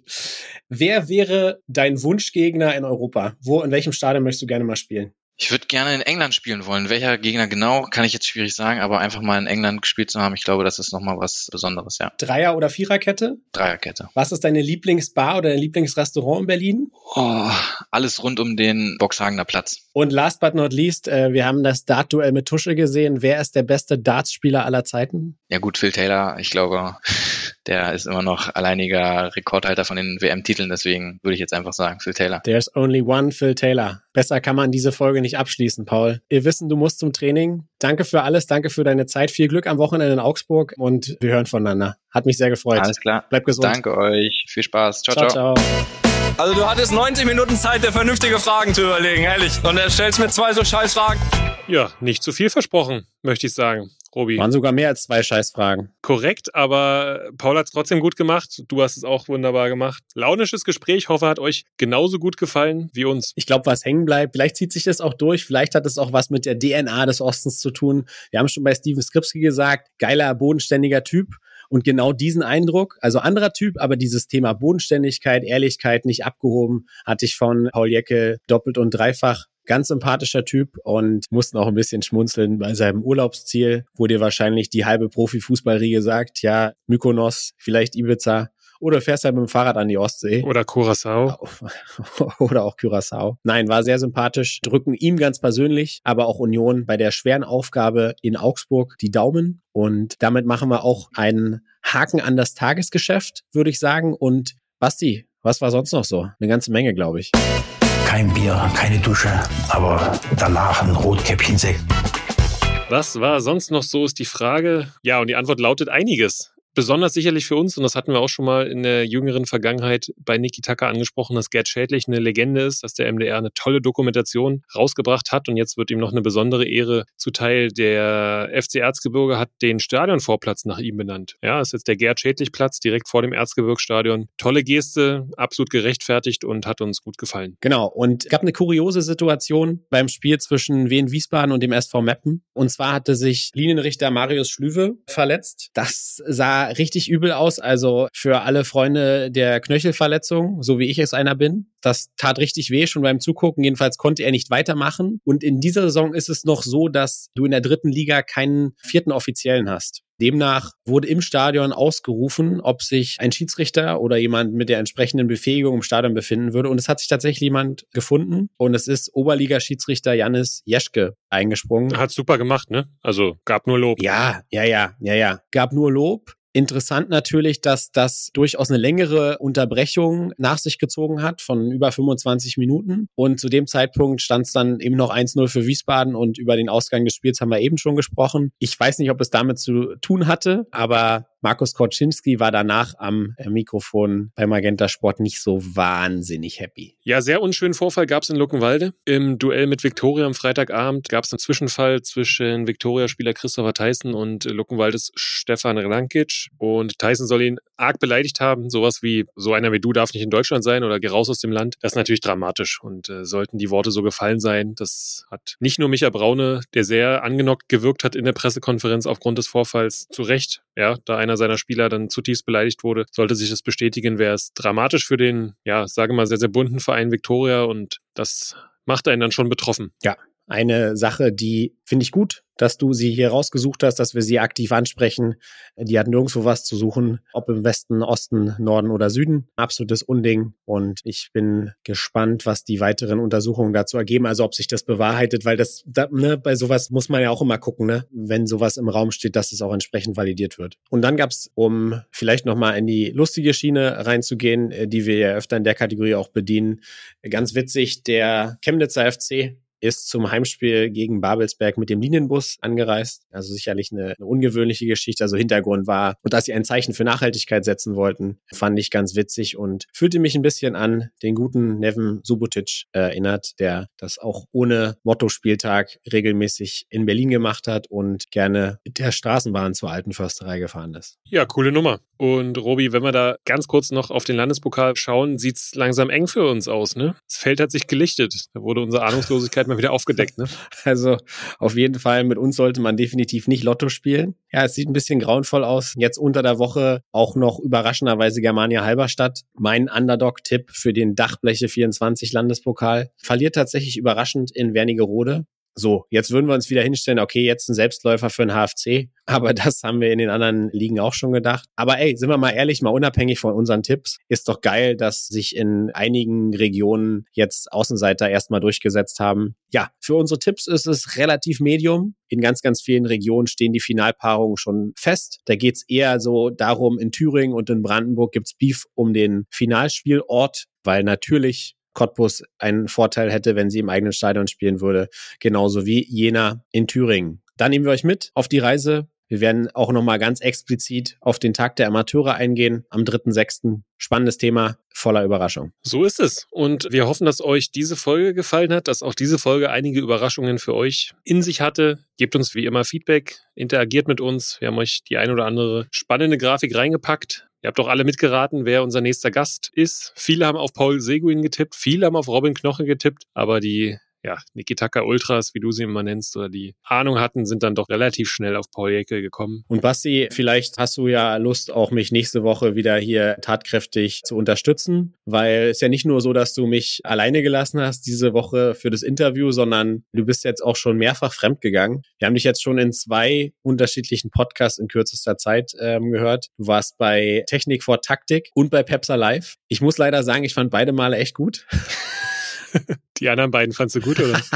Wer wäre dein Wunschgegner in Europa? Wo, in welchem Stadion möchtest du gerne mal spielen? Ich würde gerne in England spielen wollen. Welcher Gegner genau, kann ich jetzt schwierig sagen, aber einfach mal in England gespielt zu haben, ich glaube, das ist nochmal was Besonderes, ja. Dreier- oder Viererkette? Dreierkette. Was ist deine Lieblingsbar oder dein Lieblingsrestaurant in Berlin? Oh, alles rund um den Boxhagener Platz. Und last but not least, äh, wir haben das Dart-Duell mit Tusche gesehen. Wer ist der beste Dartspieler aller Zeiten? Ja gut, Phil Taylor, ich glaube, der ist immer noch alleiniger Rekordhalter von den WM-Titeln, deswegen würde ich jetzt einfach sagen, Phil Taylor. There's only one Phil Taylor. Besser kann man diese Folge nicht abschließen, Paul. Wir wissen, du musst zum Training. Danke für alles, danke für deine Zeit. Viel Glück am Wochenende in Augsburg und wir hören voneinander. Hat mich sehr gefreut. Alles klar. Bleib gesund. Danke euch. Viel Spaß. ciao. ciao. ciao. ciao. Also du hattest 90 Minuten Zeit, dir vernünftige Fragen zu überlegen, ehrlich. Und er stellst mir zwei so scheiß Fragen. Ja, nicht zu viel versprochen, möchte ich sagen. Robi. Waren sogar mehr als zwei Scheißfragen. Korrekt, aber Paul hat es trotzdem gut gemacht. Du hast es auch wunderbar gemacht. Launisches Gespräch. Hoffe, hat euch genauso gut gefallen wie uns. Ich glaube, was hängen bleibt, vielleicht zieht sich das auch durch. Vielleicht hat es auch was mit der DNA des Ostens zu tun. Wir haben schon bei Steven Skripski gesagt, geiler, bodenständiger Typ. Und genau diesen Eindruck, also anderer Typ, aber dieses Thema Bodenständigkeit, Ehrlichkeit nicht abgehoben, hatte ich von Paul Jecke doppelt und dreifach ganz sympathischer Typ und mussten auch ein bisschen schmunzeln bei seinem Urlaubsziel, wo dir wahrscheinlich die halbe Profifußballriege sagt, ja, Mykonos, vielleicht Ibiza, oder fährst halt mit dem Fahrrad an die Ostsee. Oder Curacao. Oder auch Curacao. Nein, war sehr sympathisch. Drücken ihm ganz persönlich, aber auch Union bei der schweren Aufgabe in Augsburg die Daumen. Und damit machen wir auch einen Haken an das Tagesgeschäft, würde ich sagen. Und Basti, was war sonst noch so? Eine ganze Menge, glaube ich. Kein Bier, keine Dusche, aber danach ein Rotkäppchensekt. Was war sonst noch so, ist die Frage. Ja, und die Antwort lautet einiges. Besonders sicherlich für uns, und das hatten wir auch schon mal in der jüngeren Vergangenheit bei Niki Tucker angesprochen, dass Gerd Schädlich eine Legende ist, dass der MDR eine tolle Dokumentation rausgebracht hat und jetzt wird ihm noch eine besondere Ehre zuteil. Der FC Erzgebirge hat den Stadionvorplatz nach ihm benannt. Ja, ist jetzt der Gerd Schädlich Platz direkt vor dem Erzgebirgsstadion. Tolle Geste, absolut gerechtfertigt und hat uns gut gefallen. Genau. Und es gab eine kuriose Situation beim Spiel zwischen Wien Wiesbaden und dem SV Meppen. Und zwar hatte sich Linienrichter Marius Schlüwe verletzt. Das sah richtig übel aus. Also für alle Freunde der Knöchelverletzung, so wie ich es einer bin. Das tat richtig weh schon beim Zugucken. Jedenfalls konnte er nicht weitermachen. Und in dieser Saison ist es noch so, dass du in der dritten Liga keinen vierten Offiziellen hast. Demnach wurde im Stadion ausgerufen, ob sich ein Schiedsrichter oder jemand mit der entsprechenden Befähigung im Stadion befinden würde. Und es hat sich tatsächlich jemand gefunden. Und es ist Oberliga-Schiedsrichter Janis Jeschke eingesprungen. Hat super gemacht, ne? Also gab nur Lob. Ja, ja, ja, ja, ja. Gab nur Lob. Interessant natürlich, dass das durchaus eine längere Unterbrechung nach sich gezogen hat von über 25 Minuten. Und zu dem Zeitpunkt stand es dann eben noch 1-0 für Wiesbaden und über den Ausgang des Spiels haben wir eben schon gesprochen. Ich weiß nicht, ob es damit zu tun hatte, aber Markus Korczynski war danach am äh, Mikrofon bei Magenta Sport nicht so wahnsinnig happy. Ja, sehr unschönen Vorfall gab es in Luckenwalde. Im Duell mit Viktoria am Freitagabend gab es einen Zwischenfall zwischen Viktoria-Spieler Christopher Tyson und Luckenwaldes Stefan Rankic. Und Tyson soll ihn arg beleidigt haben. Sowas wie, so einer wie du darf nicht in Deutschland sein oder geh raus aus dem Land. Das ist natürlich dramatisch. Und äh, sollten die Worte so gefallen sein, das hat nicht nur Micha Braune, der sehr angenockt gewirkt hat in der Pressekonferenz aufgrund des Vorfalls, zu Recht, ja, da einer seiner Spieler dann zutiefst beleidigt wurde, sollte sich das bestätigen, wäre es dramatisch für den, ja, sage mal, sehr, sehr bunten Verein Viktoria und das macht einen dann schon betroffen. Ja, eine Sache, die finde ich gut, dass du sie hier rausgesucht hast, dass wir sie aktiv ansprechen. Die hat nirgendwo was zu suchen, ob im Westen, Osten, Norden oder Süden. Absolutes Unding. Und ich bin gespannt, was die weiteren Untersuchungen dazu ergeben. Also ob sich das bewahrheitet, weil das, da, ne, bei sowas muss man ja auch immer gucken, ne, wenn sowas im Raum steht, dass es auch entsprechend validiert wird. Und dann gab's, um vielleicht nochmal in die lustige Schiene reinzugehen, äh, die wir ja öfter in der Kategorie auch bedienen, ganz witzig, der Chemnitzer FC ist zum Heimspiel gegen Babelsberg mit dem Linienbus angereist. Also sicherlich eine, eine, ungewöhnliche Geschichte. Also Hintergrund war, und dass sie ein Zeichen für Nachhaltigkeit setzen wollten, fand ich ganz witzig und fühlte mich ein bisschen an den guten Neven Subotic erinnert, der das auch ohne Motto-Spieltag regelmäßig in Berlin gemacht hat und gerne mit der Straßenbahn zur alten Försterei gefahren ist. Ja, coole Nummer. Und Robi, wenn wir da ganz kurz noch auf den Landespokal schauen, sieht's langsam eng für uns aus, ne? Das Feld hat sich gelichtet. Da wurde unsere Ahnungslosigkeit mal wieder aufgedeckt, ne? Also auf jeden Fall, mit uns sollte man definitiv nicht Lotto spielen. Ja, es sieht ein bisschen grauenvoll aus. Jetzt unter der Woche auch noch überraschenderweise Germania Halberstadt. Mein Underdog-Tipp für den Dachbleche 24 Landespokal verliert tatsächlich überraschend in Wernigerode. So, jetzt würden wir uns wieder hinstellen, okay, jetzt ein Selbstläufer für ein HFC. Aber das haben wir in den anderen Ligen auch schon gedacht. Aber ey, sind wir mal ehrlich, mal unabhängig von unseren Tipps, ist doch geil, dass sich in einigen Regionen jetzt Außenseiter erstmal durchgesetzt haben. Ja, für unsere Tipps ist es relativ medium. In ganz, ganz vielen Regionen stehen die Finalpaarungen schon fest. Da geht's eher so darum, in Thüringen und in Brandenburg gibt's Beef um den Finalspielort, weil natürlich Cottbus einen Vorteil hätte, wenn sie im eigenen Stadion spielen würde, genauso wie Jena in Thüringen. Dann nehmen wir euch mit auf die Reise. Wir werden auch nochmal ganz explizit auf den Tag der Amateure eingehen am 3.6. Spannendes Thema, voller Überraschung. So ist es. Und wir hoffen, dass euch diese Folge gefallen hat, dass auch diese Folge einige Überraschungen für euch in sich hatte. Gebt uns wie immer Feedback, interagiert mit uns. Wir haben euch die ein oder andere spannende Grafik reingepackt. Ihr habt doch alle mitgeraten, wer unser nächster Gast ist. Viele haben auf Paul Seguin getippt, viele haben auf Robin Knoche getippt, aber die ja, Nikitaka Ultras, wie du sie immer nennst, oder die Ahnung hatten, sind dann doch relativ schnell auf Paul Jäckel gekommen. Und Basti, vielleicht hast du ja Lust, auch mich nächste Woche wieder hier tatkräftig zu unterstützen, weil es ja nicht nur so, dass du mich alleine gelassen hast diese Woche für das Interview, sondern du bist jetzt auch schon mehrfach fremdgegangen. Wir haben dich jetzt schon in zwei unterschiedlichen Podcasts in kürzester Zeit ähm, gehört. Du warst bei Technik vor Taktik und bei Pepsa Live. Ich muss leider sagen, ich fand beide Male echt gut. Die anderen beiden fandst du gut, oder?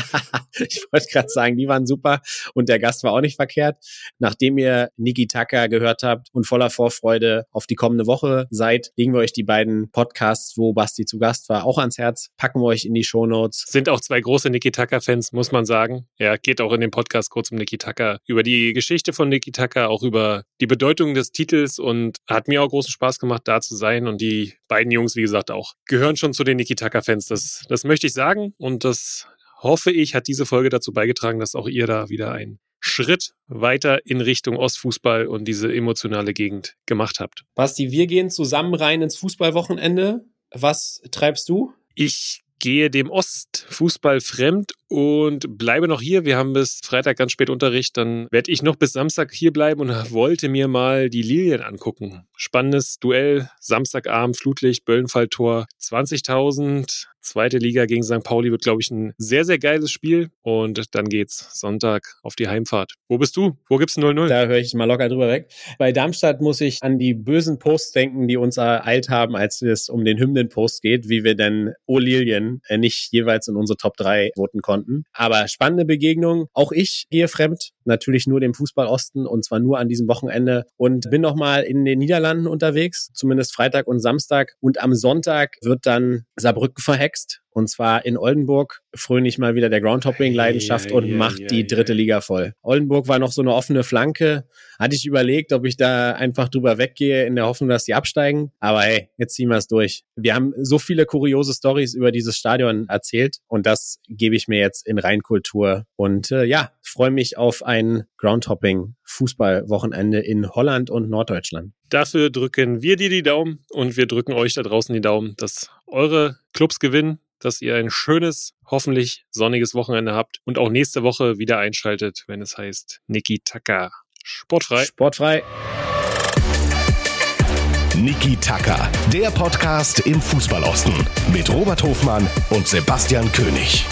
Ich wollte gerade sagen, die waren super und der Gast war auch nicht verkehrt. Nachdem ihr Niki Taka gehört habt und voller Vorfreude auf die kommende Woche seid, legen wir euch die beiden Podcasts, wo Basti zu Gast war, auch ans Herz, packen wir euch in die Shownotes. Sind auch zwei große Niki Taka-Fans, muss man sagen. Ja, geht auch in dem Podcast kurz um Niki Taka, über die Geschichte von Niki Taka, auch über die Bedeutung des Titels und hat mir auch großen Spaß gemacht, da zu sein. Und die beiden Jungs, wie gesagt, auch gehören schon zu den Niki Taka-Fans. Das, das möchte ich sagen und das hoffe ich, hat diese Folge dazu beigetragen, dass auch ihr da wieder einen Schritt weiter in Richtung Ostfußball und diese emotionale Gegend gemacht habt. Basti, wir gehen zusammen rein ins Fußballwochenende. Was treibst du? Ich gehe dem Ostfußball fremd und bleibe noch hier. Wir haben bis Freitag ganz spät Unterricht. Dann werde ich noch bis Samstag hier bleiben und wollte mir mal die Lilien angucken. Spannendes Duell, Samstagabend, Flutlicht, Böllenfalltor, 20.000. Zweite Liga gegen St. Pauli wird, glaube ich, ein sehr, sehr geiles Spiel. Und dann geht's Sonntag auf die Heimfahrt. Wo bist du? Wo gibt's 0-0? Da höre ich mal locker drüber weg. Bei Darmstadt muss ich an die bösen Posts denken, die uns ereilt haben, als es um den Hymnen-Post geht, wie wir denn O'Lilien äh, nicht jeweils in unsere Top 3 voten konnten. Aber spannende Begegnung. Auch ich gehe fremd, natürlich nur dem Fußball Osten und zwar nur an diesem Wochenende und bin nochmal in den Niederlanden unterwegs, zumindest Freitag und Samstag. Und am Sonntag wird dann Saarbrücken verhext und zwar in Oldenburg fröne ich mal wieder der Groundhopping-Leidenschaft und macht die dritte Liga voll. Oldenburg war noch so eine offene Flanke. Hatte ich überlegt, ob ich da einfach drüber weggehe in der Hoffnung, dass die absteigen. Aber hey, jetzt ziehen wir es durch. Wir haben so viele kuriose Stories über dieses Stadion erzählt und das gebe ich mir jetzt in Reinkultur. Und äh, ja, freue mich auf ein Groundhopping-Fußballwochenende in Holland und Norddeutschland. Dafür drücken wir dir die Daumen und wir drücken euch da draußen die Daumen, dass eure Clubs gewinnen dass ihr ein schönes, hoffentlich sonniges Wochenende habt und auch nächste Woche wieder einschaltet, wenn es heißt Niki Taka. Sportfrei. Sportfrei. Niki Taka, der Podcast im Fußballosten mit Robert Hofmann und Sebastian König.